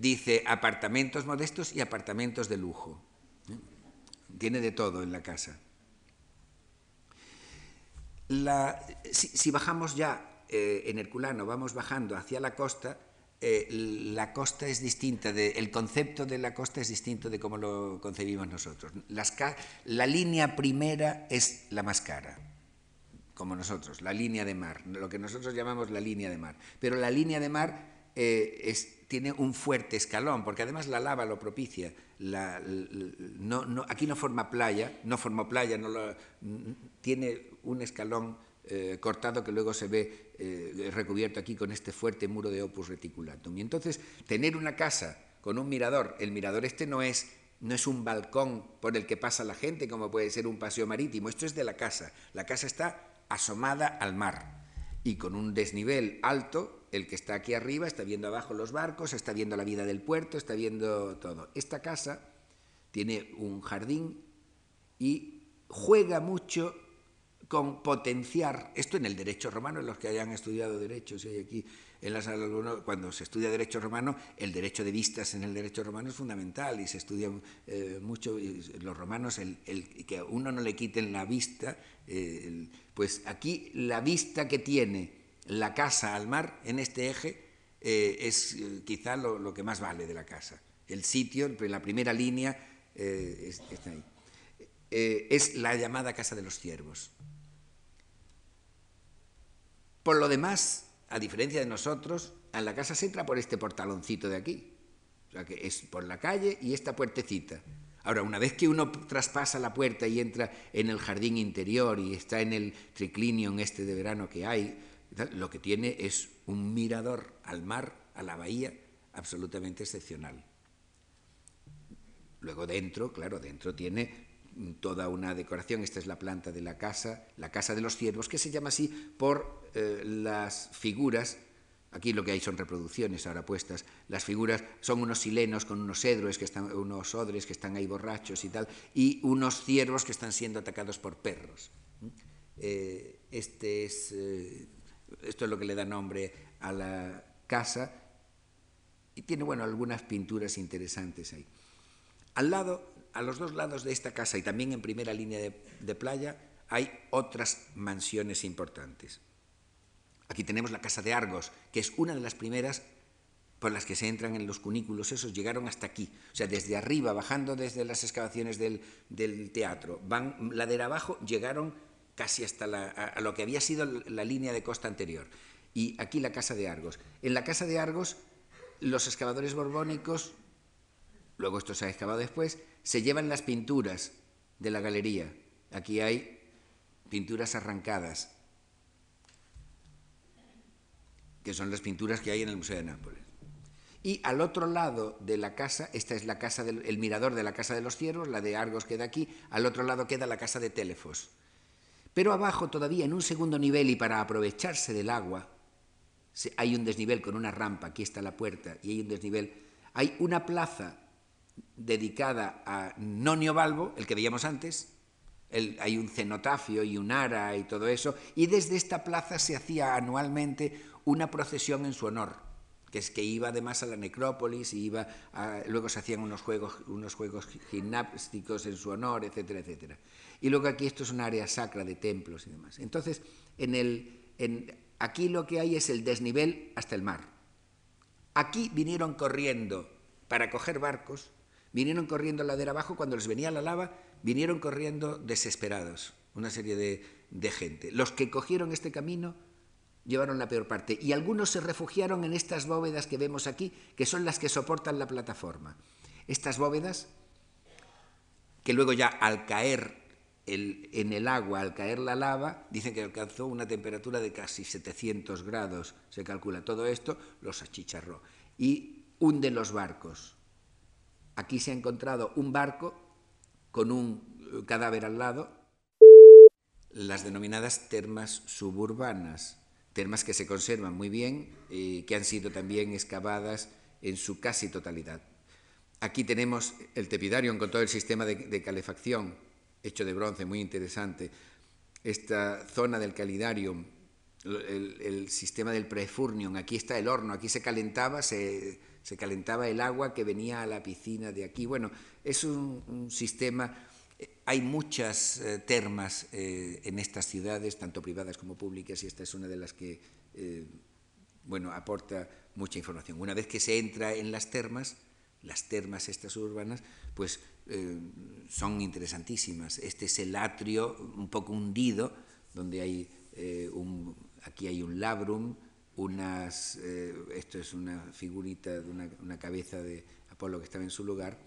dice apartamentos modestos y apartamentos de lujo. Tiene de todo en la casa. La, si, bajamos ya eh, en Herculano vamos bajando hacia la costa, eh, la costa es distinta, el concepto de la costa es distinto de cómo lo concebimos nosotros. La línea primera es la más cara, como nosotros, la línea de mar, lo que nosotros llamamos la línea de mar. Pero la línea de mar eh, tiene un fuerte escalón, porque además la lava lo propicia. aquí no forma playa, no formó playa, tiene un escalón eh, cortado que luego se ve eh, recubierto aquí con este fuerte muro de opus reticulatum. Y entonces, tener una casa con un mirador, el mirador este no es, no es un balcón por el que pasa la gente, como puede ser un paseo marítimo, esto es de la casa. La casa está asomada al mar y con un desnivel alto, el que está aquí arriba está viendo abajo los barcos, está viendo la vida del puerto, está viendo todo. Esta casa tiene un jardín y juega mucho con potenciar, esto en el derecho romano, en los que hayan estudiado derecho, si hay aquí en la sala cuando se estudia derecho romano, el derecho de vistas en el derecho romano es fundamental y se estudia eh, mucho, los romanos, el, que a uno no le quiten la vista, eh, pues aquí la vista que tiene la casa al mar en este eje eh, es quizá lo, que más vale de la casa. El sitio, la primera línea, está ahí. es la llamada Casa de los Ciervos. Por lo demás, a diferencia de nosotros, a la casa se entra por este portaloncito de aquí. O sea, que es por la calle y esta puertecita. Ahora, una vez que uno traspasa la puerta y entra en el jardín interior y está en el triclinio en este de verano que hay, lo que tiene es un mirador al mar, a la bahía, absolutamente excepcional. Luego dentro, claro, dentro tiene toda una decoración. Esta es la planta de la casa, la casa de los ciervos, que se llama así por eh, las figuras. Aquí lo que hay son reproducciones ahora puestas. Las figuras son unos silenos con unos cedros que están, unos odres que están ahí borrachos y tal, y unos ciervos que están siendo atacados por perros. Eh, este es, eh, esto es lo que le da nombre a la casa y tiene bueno algunas pinturas interesantes ahí. Al lado a los dos lados de esta casa y también en primera línea de, playa hay otras mansiones importantes. Aquí tenemos la casa de Argos, que es una de las primeras por las que se entran en los cunículos, esos llegaron hasta aquí. O sea, desde arriba, bajando desde las excavaciones del, teatro, van ladera abajo, llegaron casi hasta a, lo que había sido la línea de costa anterior. Y aquí la casa de Argos. En la casa de Argos, los excavadores borbónicos, luego esto se ha excavado después, se llevan las pinturas de la galería. Aquí hay pinturas arrancadas, que son las pinturas que hay en el Museo de Nápoles. Y al otro lado de la casa, esta es la casa del el mirador de la Casa de los Ciervos, la de Argos queda aquí, al otro lado queda la casa de Telefos. Pero abajo todavía en un segundo nivel y para aprovecharse del agua, hay un desnivel con una rampa, aquí está la puerta y hay un desnivel, hay una plaza dedicada a Nonio Balbo, el que veíamos antes, hay un cenotafio y un ara y todo eso, y desde esta plaza se hacía anualmente una procesión en su honor, que es que iba además a la necrópolis y iba luego se hacían unos juegos, unos juegos gimnásticos en su honor, etcétera, etcétera. Y luego aquí esto es un área sacra de templos y demás. Entonces, en el, en, aquí lo que hay es el desnivel hasta el mar. Aquí vinieron corriendo para coger barcos Vinieron corriendo la ladera abajo, cuando les venía la lava, vinieron corriendo desesperados, una serie de, de gente. Los que cogieron este camino llevaron la peor parte y algunos se refugiaron en estas bóvedas que vemos aquí, que son las que soportan la plataforma. Estas bóvedas, que luego ya al caer en el agua, al caer la lava, dicen que alcanzó una temperatura de casi 700 grados, se calcula todo esto, los achicharró. Y hunde los barcos. Aquí se ha encontrado un barco con un eh, cadáver al lado, las denominadas termas suburbanas, termas que se conservan muy bien y que han sido también excavadas en su casi totalidad. Aquí tenemos el tepidarium con todo el sistema de, calefacción hecho de bronce, muy interesante. Esta zona del calidarium, el, sistema del prefurnium, aquí está el horno, aquí se calentaba, se, calentaba el agua que venía a la piscina de aquí. Bueno, es un, sistema, eh, hay muchas eh, termas eh, en estas ciudades, tanto privadas como públicas, y esta es una de las que, bueno, aporta mucha información. Una vez que se entra en las termas, las termas estas urbanas, pues son interesantísimas. Este es el atrio un poco hundido, donde hay un, aquí hay un labrum, unas, eh, esto es una figurita de una, una cabeza de Apolo que estaba en su lugar,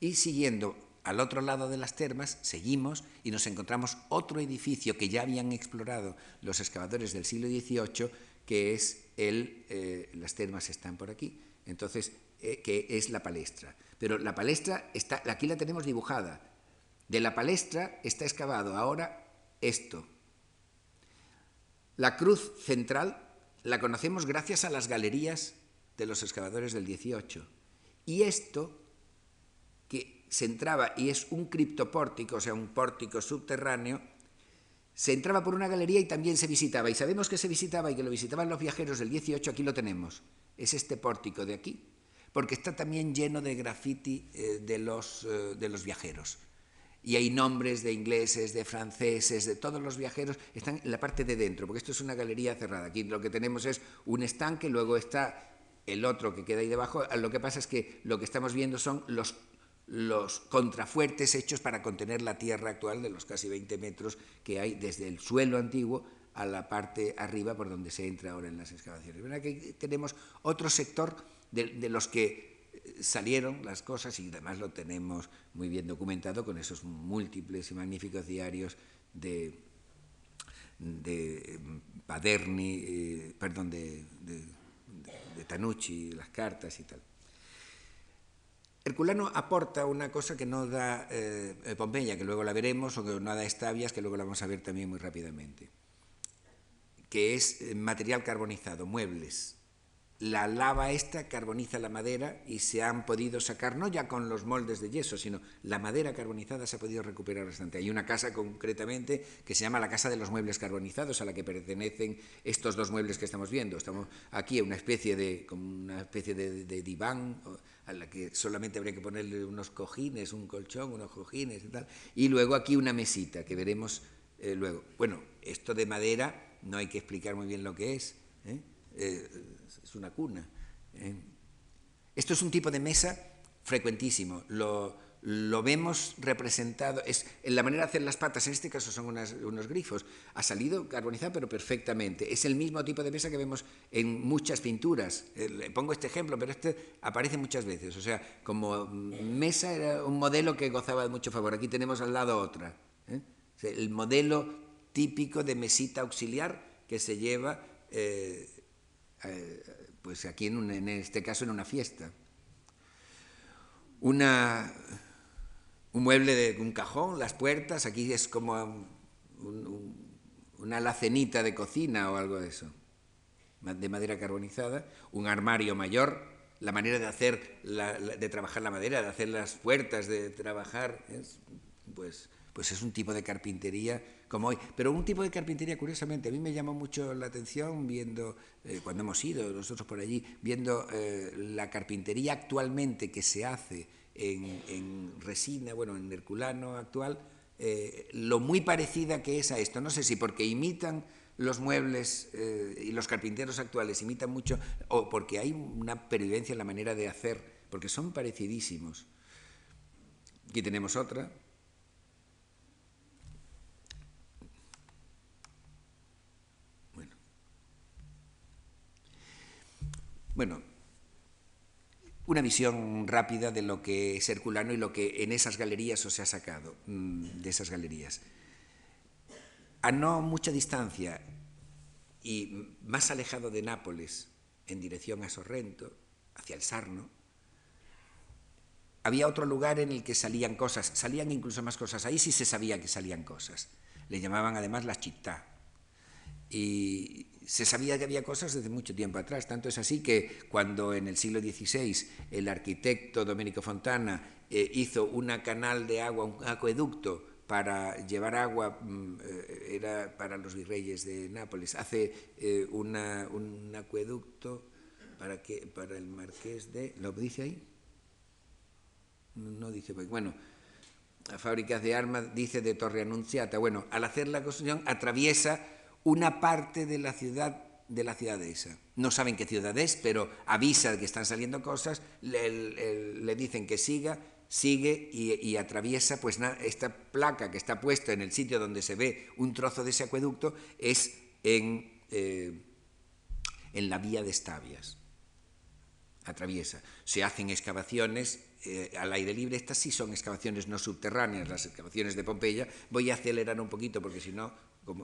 y siguiendo al otro lado de las termas, seguimos y nos encontramos otro edificio que ya habían explorado los excavadores del siglo XVIII, que es el, eh, las termas están por aquí, entonces, eh, que es la palestra. Pero la palestra, está, aquí la tenemos dibujada. De la palestra está excavado ahora esto. La cruz central la conocemos gracias a las galerías de los excavadores del XVIII. Y esto se entraba, y es un criptopórtico, o sea, un pórtico subterráneo, se entraba por una galería y también se visitaba. Y sabemos que se visitaba y que lo visitaban los viajeros del 18, aquí lo tenemos. Es este pórtico de aquí, porque está también lleno de graffiti eh, de, los, eh, de los viajeros. Y hay nombres de ingleses, de franceses, de todos los viajeros, están en la parte de dentro, porque esto es una galería cerrada. Aquí lo que tenemos es un estanque, luego está el otro que queda ahí debajo. Lo que pasa es que lo que estamos viendo son los los contrafuertes hechos para contener la tierra actual de los casi 20 metros que hay desde el suelo antiguo a la parte arriba por donde se entra ahora en las excavaciones. ¿Verdad que tenemos otro sector de, los que eh, salieron las cosas y además lo tenemos muy bien documentado con esos múltiples y magníficos diarios de, de Paderni, eh, perdón, de, de Tanucci, las cartas y tal. Herculano aporta una cosa que no da eh, Pompeya, que luego la veremos, o que no da Estavias, que luego la vamos a ver también muy rápidamente, que es eh, material carbonizado, muebles. La lava esta carboniza la madera y se han podido sacar, no ya con los moldes de yeso, sino la madera carbonizada se ha podido recuperar bastante. Hay una casa concretamente que se llama la Casa de los Muebles Carbonizados, a la que pertenecen estos dos muebles que estamos viendo. Estamos aquí una especie de, como una especie de diván la que solamente habría que ponerle unos cojines, un colchón, unos cojines y tal. Y luego aquí una mesita que veremos eh, luego. Bueno, esto de madera no hay que explicar muy bien lo que es. ¿eh? Eh, es una cuna. Esto es un tipo de mesa frecuentísimo. Lo, lo vemos representado, es, en la manera de hacer las patas, en este caso son unos grifos, ha salido carbonizado pero perfectamente. Es el mismo tipo de mesa que vemos en muchas pinturas. Eh, le pongo este ejemplo, pero este aparece muchas veces. O sea, como mesa era un modelo que gozaba de mucho favor. Aquí tenemos al lado otra. ¿eh? El modelo típico de mesita auxiliar que se lleva, eh, pues aquí en, en este caso en una fiesta. Una un mueble de un cajón, las puertas, aquí es como una alacenita de cocina o algo de eso, de madera carbonizada, un armario mayor, la manera de hacer, de trabajar la madera, de hacer las puertas, de trabajar, pues, pues es un tipo de carpintería como hoy. Pero un tipo de carpintería, curiosamente, a mí me llamó mucho la atención viendo, eh, cuando hemos ido nosotros por allí, viendo eh, la carpintería actualmente que se hace en, resina, bueno, en herculano actual, eh, lo muy parecida que es a esto. No sé si porque imitan los muebles eh, y los carpinteros actuales imitan mucho, o porque hay una pervivencia en la manera de hacer, porque son parecidísimos. Aquí tenemos otra. Bueno. Bueno, una visión rápida de lo que es Herculano y lo que en esas galerías os se ha sacado mm, de esas galerías. A no mucha distancia y más alejado de Nápoles, en dirección a Sorrento, hacia el Sarno, había otro lugar en el que salían cosas, salían incluso más cosas, ahí sí se sabía que salían cosas. Le llamaban además la città. Y se sabía que había cosas desde mucho tiempo atrás, tanto es así que cuando en el siglo XVI el arquitecto Domenico Fontana eh, hizo una canal de agua, un acueducto para llevar agua, mm, eh, era para los virreyes de Nápoles, hace eh, una, un acueducto para, que, para el marqués de... ¿Lo dice ahí? No dice, bueno, fábricas de armas, dice de Torre Anunciata. Bueno, al hacer la construcción atraviesa una parte de la ciudad de la ciudad esa. No saben qué ciudad es, pero avisa que están saliendo cosas, le, dicen que siga, sigue y, atraviesa, pues esta placa que está puesta en el sitio donde se ve un trozo de ese acueducto es en, eh, en la vía de Estavias. Atraviesa. Se hacen excavaciones eh, al aire libre. Estas sí son excavaciones no subterráneas, las excavaciones de Pompeya. Voy a acelerar un poquito porque si no,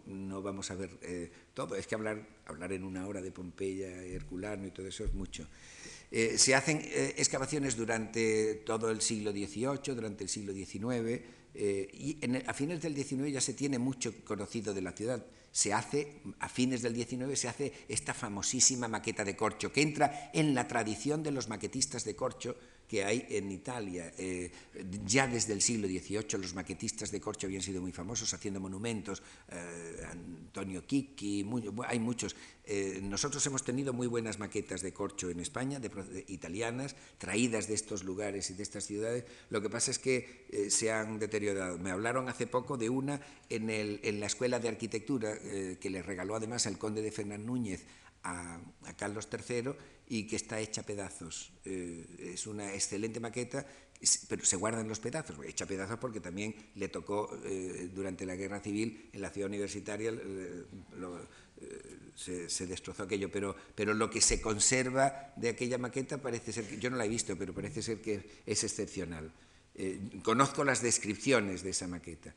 no vamos a ver eh, todo. Es que hablar, hablar en una hora de Pompeya, Herculano y todo eso es mucho. Eh, se hacen excavaciones durante todo el siglo XVIII, durante el siglo XIX, y a fines del XIX ya se tiene mucho conocido de la ciudad se hace, a fines del XIX, se hace esta famosísima maqueta de corcho, que entra en la tradición de los maquetistas de corcho que hay en Italia. Eh, ya desde el siglo XVIII los maquetistas de corcho habían sido muy famosos haciendo monumentos, eh, Antonio Chicchi, hay muchos. Eh, nosotros hemos tenido muy buenas maquetas de corcho en España, de, italianas, traídas de estos lugares y de estas ciudades. Lo que pasa es que se han deteriorado. Me hablaron hace poco de una en, en la Escuela de Arquitectura que le regaló además el conde de Fernán Núñez a, Carlos III y que está hecha a pedazos. Eh, es una excelente maqueta, pero se guardan los pedazos, hecha pedazos porque también le tocó eh, durante la guerra civil en la ciudad universitaria, eh, se, se, destrozó aquello, pero, pero lo que se conserva de aquella maqueta parece ser que, yo no la he visto, pero parece ser que es excepcional. conozco las descripciones de esa maqueta.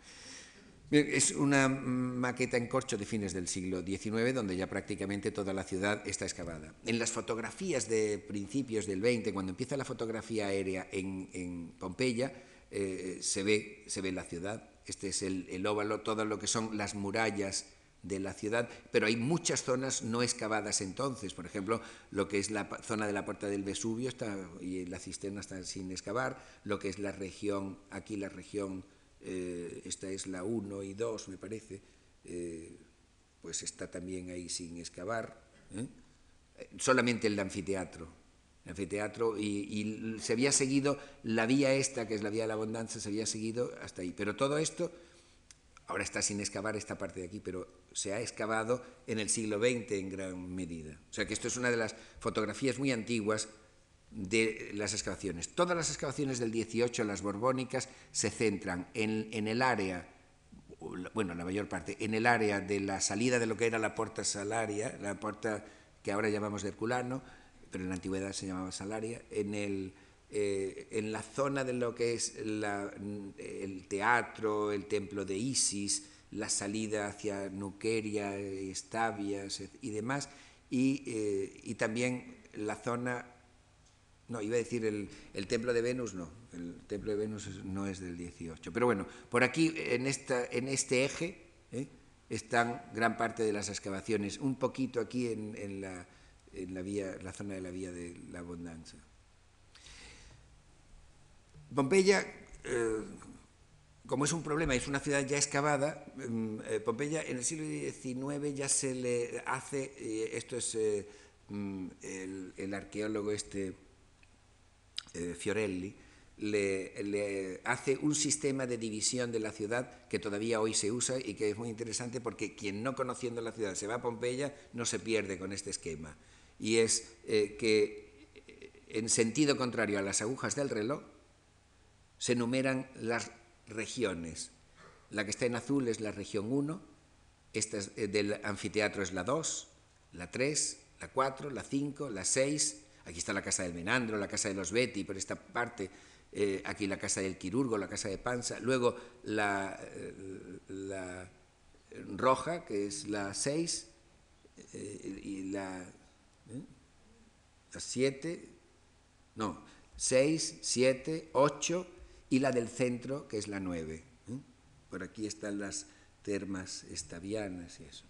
Es una maqueta en corcho de fines del siglo XIX, donde ya prácticamente toda la ciudad está excavada. En las fotografías de principios del XX, cuando empieza la fotografía aérea en, Pompeya, eh, se, ve, se ve la ciudad. Este es el, óvalo, todo lo que son las murallas de la ciudad, pero hay muchas zonas no excavadas entonces, por ejemplo, lo que es la zona de la puerta del Vesubio está, y la cisterna está sin excavar, lo que es la región, aquí la región eh, esta es la 1 y 2, me parece, eh, pues está también ahí sin excavar. ¿eh? Solamente el anfiteatro. El anfiteatro y, y, se había seguido la vía esta, que es la vía de la abundancia, se había seguido hasta ahí. Pero todo esto, ahora está sin excavar esta parte de aquí, pero se ha excavado en el siglo XX en gran medida. O sea que esto es una de las fotografías muy antiguas de las excavaciones. Todas las excavaciones del 18, las borbónicas, se centran en, el área, bueno, la mayor parte, en el área de la salida de lo que era la puerta salaria, la puerta que ahora llamamos de Herculano, pero en la antigüedad se llamaba salaria, en, el, eh, en la zona de lo que es el teatro, el templo de Isis, la salida hacia Nuqueria, Estavias y demás, y, eh, y también la zona no, iba a decir el, templo de Venus, no. El templo de Venus no es del 18. Pero bueno, por aquí, en, esta, en este eje, ¿eh? están gran parte de las excavaciones, un poquito aquí en, la, la, vía, la zona de la vía de la abundancia. Pompeya, eh, como es un problema, es una ciudad ya excavada, mm, eh, Pompeya en el siglo XIX ya se le hace, esto es mm, el, el arqueólogo este, eh, Fiorelli, le, hace un sistema de división de la ciudad que todavía hoy se usa y que es muy interesante porque quien no conociendo la ciudad se va a Pompeya no se pierde con este esquema. Y es eh, que eh, en sentido contrario a las agujas del reloj se enumeran las regiones. La que está en azul es la región 1, esta del anfiteatro es la 2, la 3, la 4, la 5, la 6, Aquí está la casa del Menandro, la casa de los Betty, por esta parte, eh, aquí la casa del quirurgo, la casa de Panza, luego la, eh, roja, que es la 6, eh, y la 7, no, 6, 7, 8, y la del centro, que es la 9. Por aquí están las termas estavianas y eso.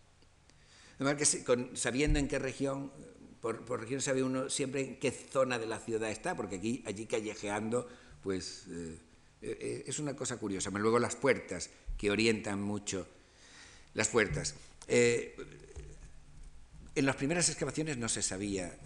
Además, que sabiendo en qué región por, por, región sabe uno siempre en qué zona de la ciudad está, porque aquí, allí callejeando, pues eh, eh, es una cosa curiosa. Pero luego las puertas, que orientan mucho las puertas. Eh, en las primeras excavaciones no se sabía,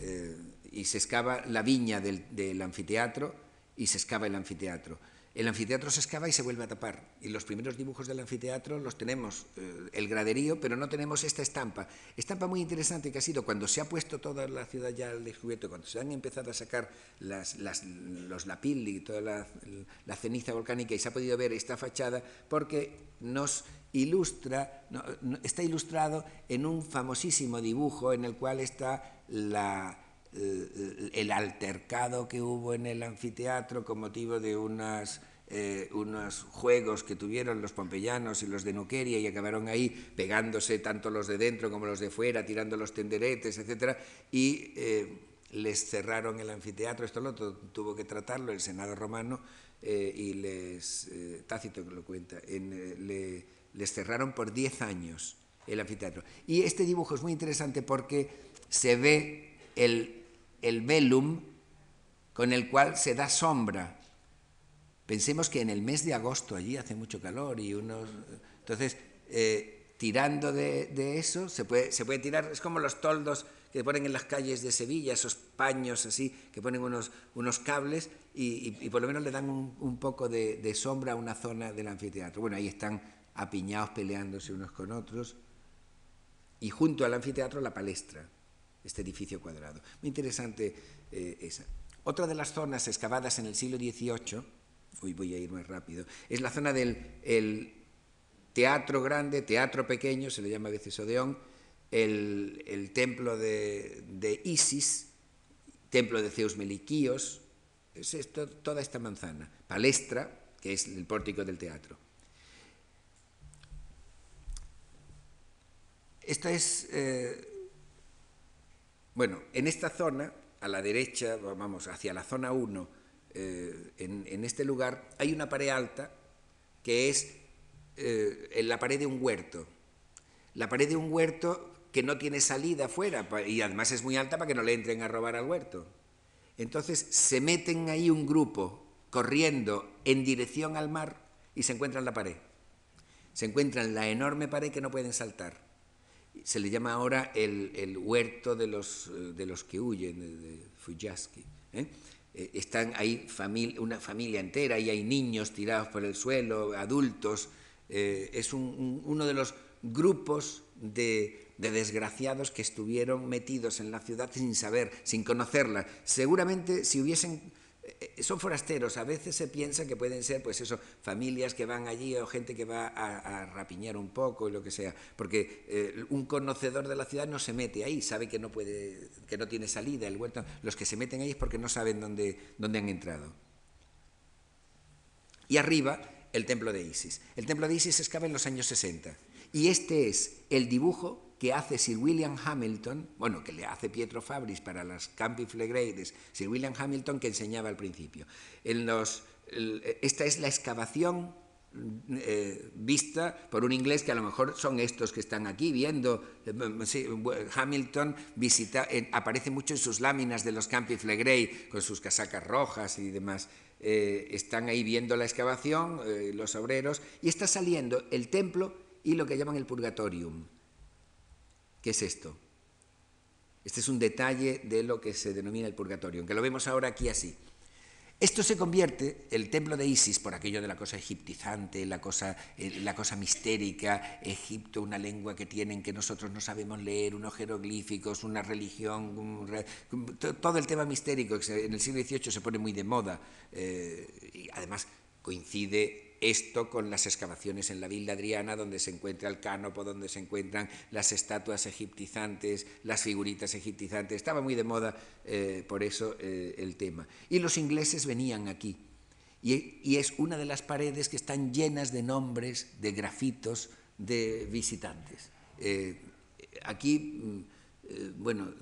y se excava la viña del, del anfiteatro y se excava el anfiteatro. El anfiteatro se excava y se vuelve a tapar. Y los primeros dibujos del anfiteatro los tenemos, eh, el graderío, pero no tenemos esta estampa. Estampa muy interesante que ha sido cuando se ha puesto toda la ciudad ya al descubierto, cuando se han empezado a sacar los lapilli, toda la, ceniza volcánica y se ha podido ver esta fachada, porque nos ilustra, está ilustrado en un famosísimo dibujo en el cual está la, el altercado que hubo en el anfiteatro con motivo de unas, eh, unos juegos que tuvieron los pompeyanos y los de Nuqueria y acabaron ahí pegándose tanto los de dentro como los de fuera, tirando los tenderetes, etc. Y eh, les cerraron el anfiteatro, esto lo tuvo que tratarlo el Senado romano y les, Tácito lo cuenta, le, les cerraron por 10 años el anfiteatro. Y este dibujo es muy interesante porque se ve el el velum con el cual se da sombra. Pensemos que en el mes de agosto allí hace mucho calor y unos... Entonces, eh, tirando de, eso, se puede, se puede tirar, es como los toldos que ponen en las calles de Sevilla, esos paños así, que ponen unos, unos cables y, por lo menos le dan un, poco de, de, sombra a una zona del anfiteatro. Bueno, ahí están apiñados peleándose unos con otros. Y junto al anfiteatro la palestra este edificio cuadrado. Muy interesante eh, esa. Otra de las zonas excavadas en el siglo XVIII, hoy voy a ir más rápido, es la zona del teatro grande, teatro pequeño, se le llama a veces Odeón, el, templo de, Isis, templo de Zeus Meliquíos, es esto, toda esta manzana, palestra, que es el pórtico del teatro. Esto es eh, bueno, en esta zona, a la derecha, vamos, hacia la zona 1, eh, en, este lugar, hay una pared alta que es eh, en la pared de un huerto. La pared de un huerto que no tiene salida afuera y además es muy alta para que no le entren a robar al huerto. Entonces se meten ahí un grupo corriendo en dirección al mar y se encuentran la pared. Se encuentran la enorme pared que no pueden saltar se le llama ahora el, huerto de los, eh, de los que huyen, de, Fujaski. ¿eh? Eh, están ahí una familia entera y hay niños tirados por el suelo, adultos. es uno de los grupos de, de, desgraciados que estuvieron metidos en la ciudad sin saber, sin conocerla. Seguramente si hubiesen eh, son forasteros, a veces se piensa que pueden ser, pues eso, familias que van allí o gente que va a, rapiñar un poco y lo que sea, porque eh, un conocedor de la ciudad no se mete ahí, sabe que no puede, que no tiene salida el huerto, los que se meten ahí es porque no saben dónde, dónde han entrado. Y arriba, el templo de Isis. El templo de Isis se excava en los años 60 y este es el dibujo que hace Sir William Hamilton, bueno, que le hace Pietro Fabris para las Campi Flegrades, Sir William Hamilton que enseñaba al principio. En los, esta es la excavación eh, vista por un inglés que a lo mejor son estos que están aquí viendo. Hamilton visita, aparece mucho en sus láminas de los Campi Flegrei con sus casacas rojas y demás. Eh, están ahí viendo la excavación, eh, los obreros, y está saliendo el templo y lo que llaman el purgatorium. ¿Qué es esto? Este es un detalle de lo que se denomina el purgatorio, aunque lo vemos ahora aquí así. Esto se convierte, el templo de Isis, por aquello de la cosa egiptizante, la cosa, eh, la cosa mistérica, Egipto, una lengua que tienen que nosotros no sabemos leer, unos jeroglíficos, una religión, todo el tema mistérico que en el siglo XVIII se pone muy de moda eh, y además coincide esto con las excavaciones en la Villa Adriana, donde se encuentra el cánopo, donde se encuentran las estatuas egiptizantes, las figuritas egiptizantes. Estaba muy de moda eh, por eso eh, el tema. Y los ingleses venían aquí. Y, es una de las paredes que están llenas de nombres, de grafitos de visitantes. Eh, aquí, mm, bueno,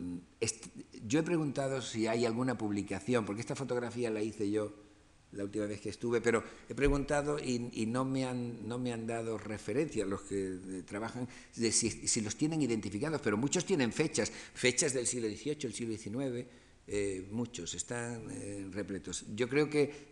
yo he preguntado si hay alguna publicación, porque esta fotografía la hice yo la última vez que estuve, pero he preguntado y, no, me han, no me han dado referencia los que eh, trabajan de si, los tienen identificados, pero muchos tienen fechas, fechas del siglo XVIII, el siglo XIX, eh, muchos están eh, repletos. Yo creo que,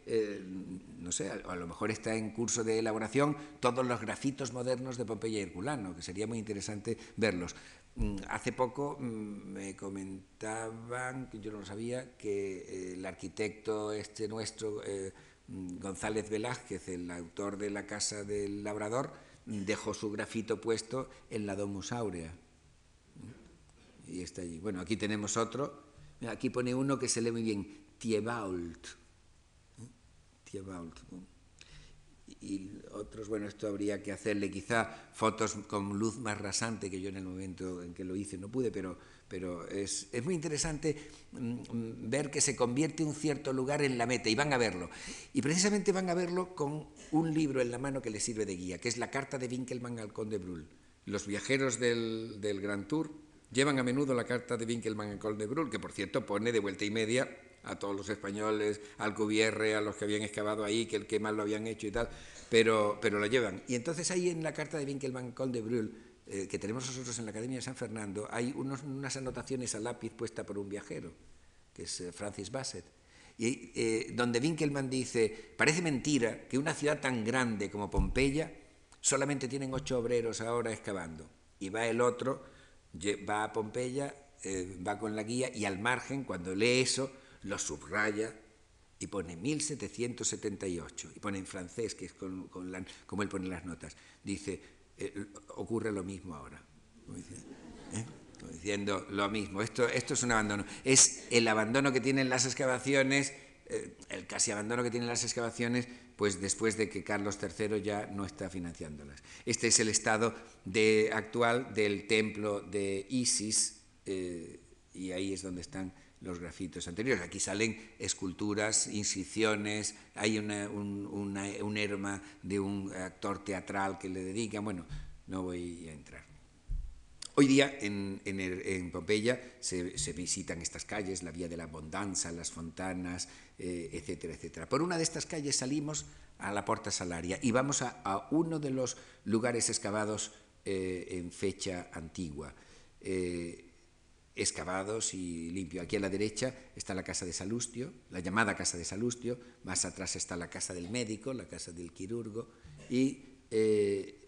no sé, a, lo mejor está en curso de elaboración todos los grafitos modernos de Pompeya y Herculano, que sería muy interesante verlos. Mm, hace poco mm, me comentaban, que yo no lo sabía, que eh, el arquitecto este nuestro, eh, mm, González Velázquez, el autor de La Casa del Labrador, dejó su grafito puesto en la Domus Aurea. Y está allí. Bueno, aquí tenemos otro. Aquí pone uno que se lee muy bien, Tiebault. Tiebault. Y otros, bueno, esto habría que hacerle quizá fotos con luz más rasante que yo en el momento en que lo hice no pude, pero, pero es, es muy interesante mm, ver que se convierte un cierto lugar en la meta y van a verlo. Y precisamente van a verlo con un libro en la mano que les sirve de guía, que es la carta de Winkelmann al conde Brull. Los viajeros del, del Grand Tour llevan a menudo la carta de Winkelmann al conde Brull, que por cierto pone de vuelta y media a todos los españoles, al Cubierre, a los que habían excavado ahí, que el que más lo habían hecho y tal, pero, pero lo llevan. Y entonces ahí en la carta de Winkelmann de Brühl, eh, que tenemos nosotros en la Academia de San Fernando, hay unas anotaciones a lápiz puesta por un viajero, que es eh, Francis Bassett, y, eh, donde Winkelmann dice, parece mentira que una ciudad tan grande como Pompeya solamente tienen ocho obreros ahora excavando. Y va el otro, va a Pompeya, va con la guía y al margen, cuando lee eso, lo subraya y pone 1778, y pone en francés, que es con, como él pone las notas, dice, eh, ocurre lo mismo ahora. ¿eh? Diciendo lo mismo, esto, esto es un abandono. Es el abandono que tienen las excavaciones, eh, el casi abandono que tienen las excavaciones, pues después de que Carlos III ya no está financiándolas. Este es el estado de, actual del templo de Isis, y ahí es donde están los grafitos anteriores. Aquí salen esculturas, inscripciones, hay una, un, un herma de un actor teatral que le dedica. Bueno, no voy a entrar. Hoy día en, en, en Pompeya se, se, visitan estas calles, la Vía de la Abundancia, las Fontanas, eh, etcétera, etcétera. Por una de estas calles salimos a la Porta Salaria y vamos a, a uno de los lugares excavados eh, en fecha antigua. Eh, excavados y limpio. Aquí a la derecha está la casa de Salustio, la llamada casa de Salustio, más atrás está la casa del médico, la casa del quirurgo, y eh,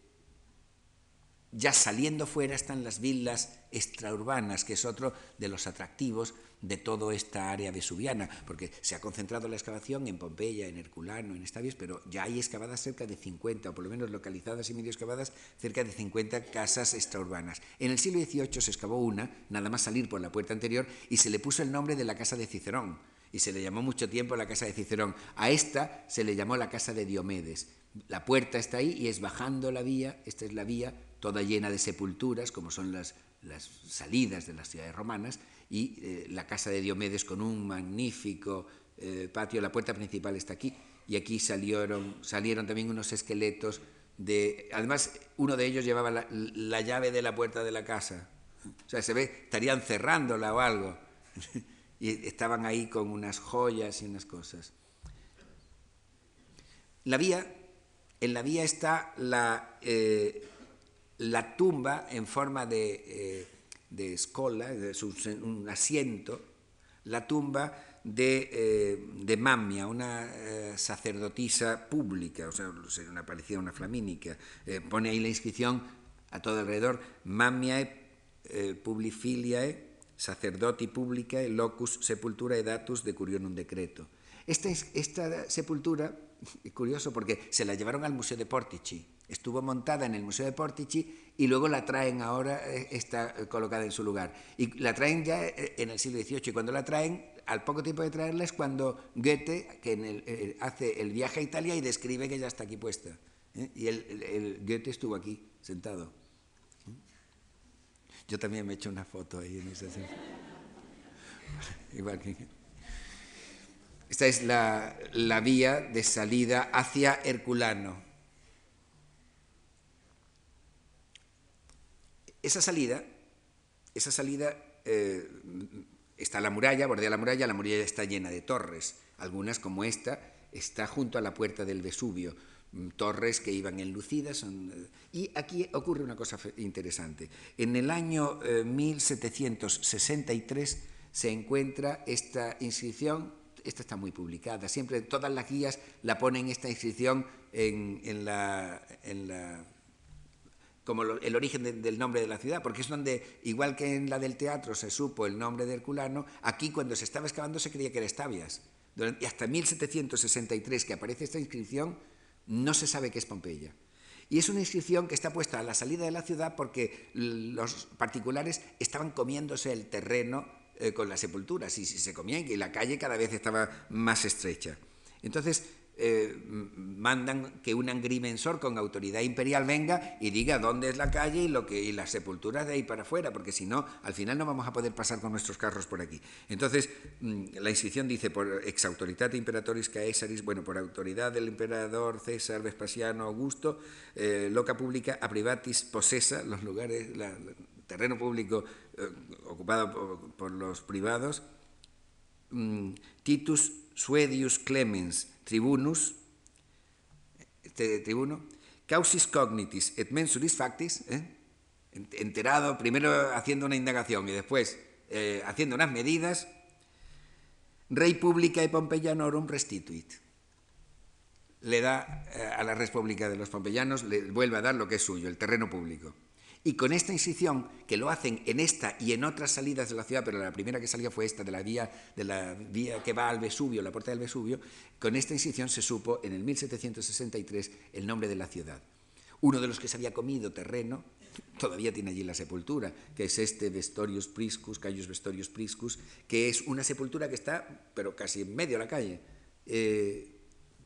ya saliendo fuera están las villas extraurbanas, que es otro de los atractivos de toda esta área vesuviana, porque se ha concentrado la excavación en Pompeya, en Herculano, en Estavios, pero ya hay excavadas cerca de 50, o por lo menos localizadas y medio excavadas, cerca de 50 casas extraurbanas. En el siglo XVIII se excavó una, nada más salir por la puerta anterior, y se le puso el nombre de la casa de Cicerón, y se le llamó mucho tiempo la casa de Cicerón. A esta se le llamó la casa de Diomedes. La puerta está ahí y es bajando la vía, esta es la vía, toda llena de sepulturas, como son las, las salidas de las ciudades romanas, y eh, la casa de Diomedes con un magnífico eh, patio, la puerta principal está aquí, y aquí salieron, salieron también unos esqueletos de... Además, uno de ellos llevaba la, la llave de la puerta de la casa. O sea, se ve, estarían cerrándola o algo. y estaban ahí con unas joyas y unas cosas. La vía, en la vía está la, eh, la tumba en forma de, de escola, de su, un asiento, la tumba de, eh, de Mamia, una eh, sacerdotisa pública, o sea, una parecida una flamínica. Eh, pone ahí la inscripción a todo alrededor, Mamiae eh, publifiliae sacerdoti publicae locus sepultura datus de curionum decreto. Esta, esta sepultura, es curioso porque se la llevaron al Museo de Portici, estuvo montada en el Museo de Portici y luego la traen ahora, eh, está colocada en su lugar. Y la traen ya eh, en el siglo XVIII y cuando la traen, al poco tiempo de traerla es cuando Goethe, que eh, hace el viaje a Italia y describe que ya está aquí puesta. ¿eh? Y el, Goethe estuvo aquí, sentado. Yo también me he hecho una foto ahí en esa Igual que... Esta es la, la vía de salida hacia Herculano. Esa salida, esa salida eh, está la muralla, bordea la muralla, la muralla está llena de torres, algunas como esta, está junto a la puerta del Vesubio, mm, torres que iban enlucidas. Son, eh, y aquí ocurre una cosa interesante. En el año eh, 1763 se encuentra esta inscripción, esta está muy publicada, siempre todas las guías la ponen esta inscripción en, en, la, en la como el origen de, del nombre de la ciudad, porque es donde, igual que en la del teatro se supo el nombre de Herculano, aquí cuando se estaba excavando se creía que era Estavias. y hasta 1763 que aparece esta inscripción, no se sabe qué es Pompeya. Y es una inscripción que está puesta a la salida de la ciudad porque los particulares estaban comiéndose el terreno eh, con las sepulturas y, y se comían y la calle cada vez estaba más estrecha. Entonces, eh, mandan que un agrimensor con autoridad imperial venga y diga dónde es la calle y, lo que, y las sepulturas de ahí para afuera, porque si no, al final no vamos a poder pasar con nuestros carros por aquí. Entonces, mm, la inscripción dice, por ex autoritate imperatoris caesaris, bueno, por autoridad del emperador César Vespasiano Augusto, eh, loca pública a privatis posesa, los lugares, el terreno público eh, ocupado por, los privados, Titus Suedius Clemens Tribunus, este tribuno, causis cognitis et mensuris factis, ¿eh? enterado, primero haciendo una indagación y después eh, haciendo unas medidas, rey publica Pompeyanorum restituit. Le da eh, a la República de los Pompeyanos, le vuelve a dar lo que es suyo, el terreno público. Y con esta inscripción, que lo hacen en esta y en otras salidas de la ciudad, pero la primera que salía fue esta, de la vía, de la vía que va al Vesubio, la puerta del Vesubio, con esta inscripción se supo en el 1763 el nombre de la ciudad. Uno de los que se había comido terreno, todavía tiene allí la sepultura, que es este Vestorius Priscus, Caius Vestorius Priscus, que es una sepultura que está, pero casi en medio de la calle. Eh,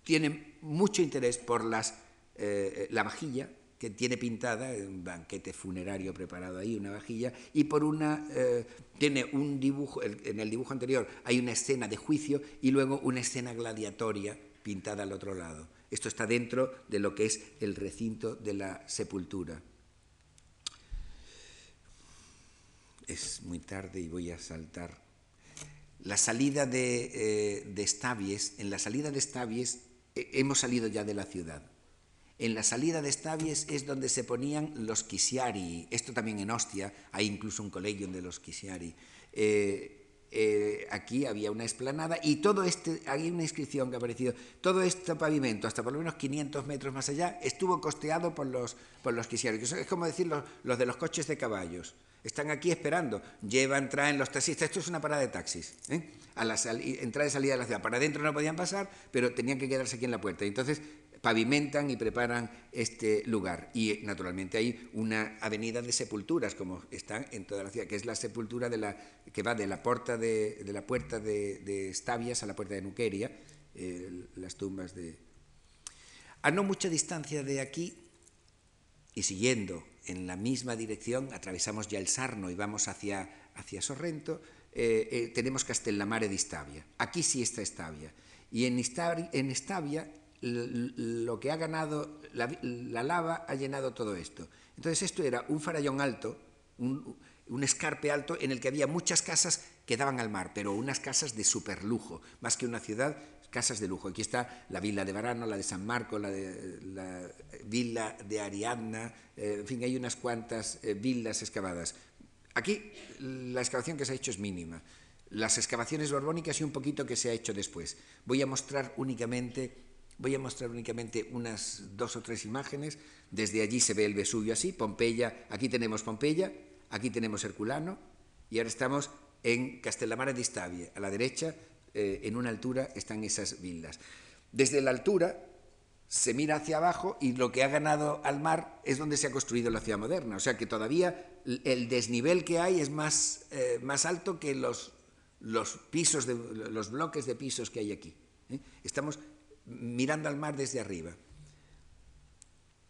tiene mucho interés por las, eh, la vajilla, que tiene pintada un banquete funerario preparado ahí, una vajilla, y por una eh, tiene un dibujo, en el dibujo anterior hay una escena de juicio y luego una escena gladiatoria pintada al otro lado. Esto está dentro de lo que es el recinto de la sepultura. Es muy tarde y voy a saltar. La salida de, eh, de en la salida de Stavies eh, hemos salido ya de la ciudad en la salida de Stavies es donde se ponían los Quisiari, esto también en Ostia, hay incluso un colegio de los Quisiari. Eh, eh, aquí había una esplanada y todo este, hay una inscripción que ha aparecido, todo este pavimento, hasta por lo menos 500 metros más allá, estuvo costeado por los, por los Quisiari. Es como decir los, de los coches de caballos. Están aquí esperando, llevan, traen los taxistas. Esto es una parada de taxis. ¿eh? A la entrada y salida de la ciudad. Para adentro no podían pasar, pero tenían que quedarse aquí en la puerta. Entonces, pavimentan y preparan este lugar. Y naturalmente hay una avenida de sepulturas, como están en toda la ciudad, que es la sepultura de la, que va de la, puerta de, de la puerta de, a la puerta de Nuqueria, eh, las tumbas de... A no mucha distancia de aquí, y siguiendo en la misma dirección, atravesamos ya el Sarno y vamos hacia, hacia Sorrento, eh, eh, tenemos Castellamare de Estavia. Aquí sí está Estavia. Y en, en Estavia lo que ha ganado, la, lava ha llenado todo esto. Entonces esto era un farallón alto, un, escarpe alto en el que había muchas casas que daban al mar, pero unas casas de superlujo, más que una ciudad, casas de lujo. Aquí está la villa de Varano, la de San Marco, la, villa de Ariadna, eh, en fin, hay unas cuantas eh, villas excavadas. Aquí la excavación que se ha hecho es mínima. Las excavaciones borbónicas y un poquito que se ha hecho después. Voy a mostrar únicamente Voy a mostrar únicamente unas dos o tres imágenes. Desde allí se ve el Vesubio así, Pompeya, aquí tenemos Pompeya, aquí tenemos Herculano y ahora estamos en Castellamare di Stabia. A la derecha, eh, en una altura, están esas villas. Desde la altura se mira hacia abajo y lo que ha ganado al mar es donde se ha construido la ciudad moderna. O sea que todavía el desnivel que hay es más, eh, más alto que los, los, pisos de, los bloques de pisos que hay aquí. ¿eh? Estamos mirando al mar desde arriba.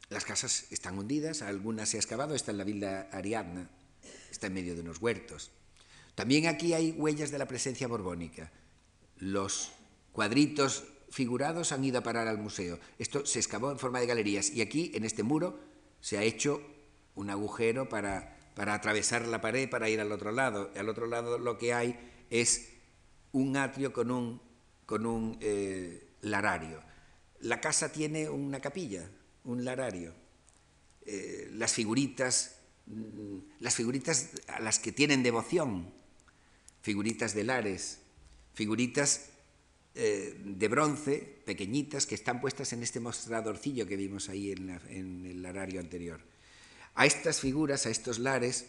Las casas están hundidas, algunas se ha excavado, está en la villa Ariadna, está en medio de unos huertos. También aquí hay huellas de la presencia borbónica. Los cuadritos figurados han ido a parar al museo. Esto se excavó en forma de galerías y aquí, en este muro, se ha hecho un agujero para, para atravesar la pared para ir al otro lado. Al otro lado lo que hay es un atrio con un, con un eh, larario. La casa tiene una capilla, un larario. Eh, las figuritas, mm, las figuritas a las que tienen devoción, figuritas de lares, figuritas eh, de bronce, pequeñitas, que están puestas en este mostradorcillo que vimos ahí en, el larario anterior. A estas figuras, a estos lares,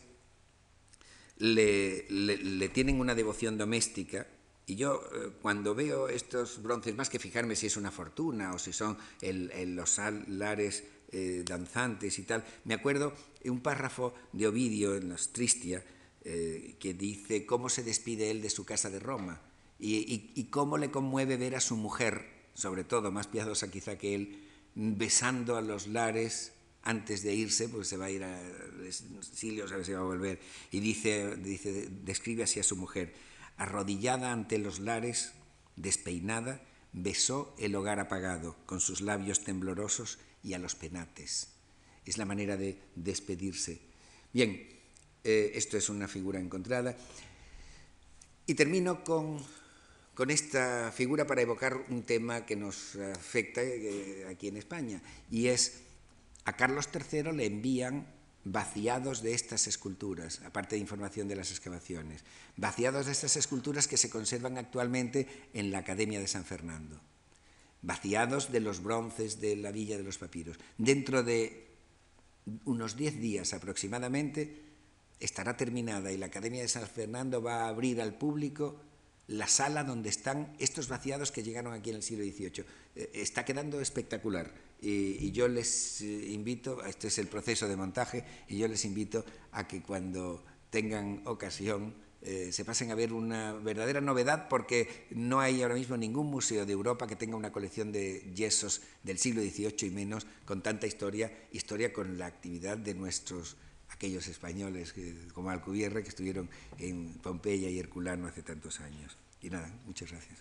le tienen una devoción doméstica y yo eh, cuando veo estos bronces, más que fijarme si es una fortuna o si son los lares eh, danzantes y tal, me acuerdo un párrafo de Ovidio en los Tristia eh, que dice cómo se despide él de su casa de Roma y, cómo le conmueve ver a su mujer sobre todo más piadosa quizá que él, besando a los lares antes de irse, porque se va a ir al exilio, sabe si va a volver, y dice, dice, describe así a su mujer, arrodillada ante los lares, despeinada, besó el hogar apagado con sus labios temblorosos y a los penates. Es la manera de despedirse. Bien, eh, esto es una figura encontrada. Y termino con, con, esta figura para evocar un tema que nos afecta eh, aquí en España, y es a Carlos III le envían vaciados de estas esculturas, aparte de información de las excavaciones, vaciados de estas esculturas que se conservan actualmente en la Academia de San Fernando, vaciados de los bronces de la Villa de los Papiros. Dentro de unos diez días aproximadamente estará terminada y la Academia de San Fernando va a abrir al público la sala donde están estos vaciados que llegaron aquí en el siglo XVIII. Eh, está quedando espectacular y, yo les eh, invito, este es el proceso de montaje, y yo les invito a que cuando tengan ocasión eh, se pasen a ver una verdadera novedad porque no hay ahora mismo ningún museo de Europa que tenga una colección de yesos del siglo XVIII y menos con tanta historia, historia con la actividad de nuestros aquellos españoles como Alcubierre que estuvieron en Pompeya y Herculano hace tantos años. Y nada, muchas gracias.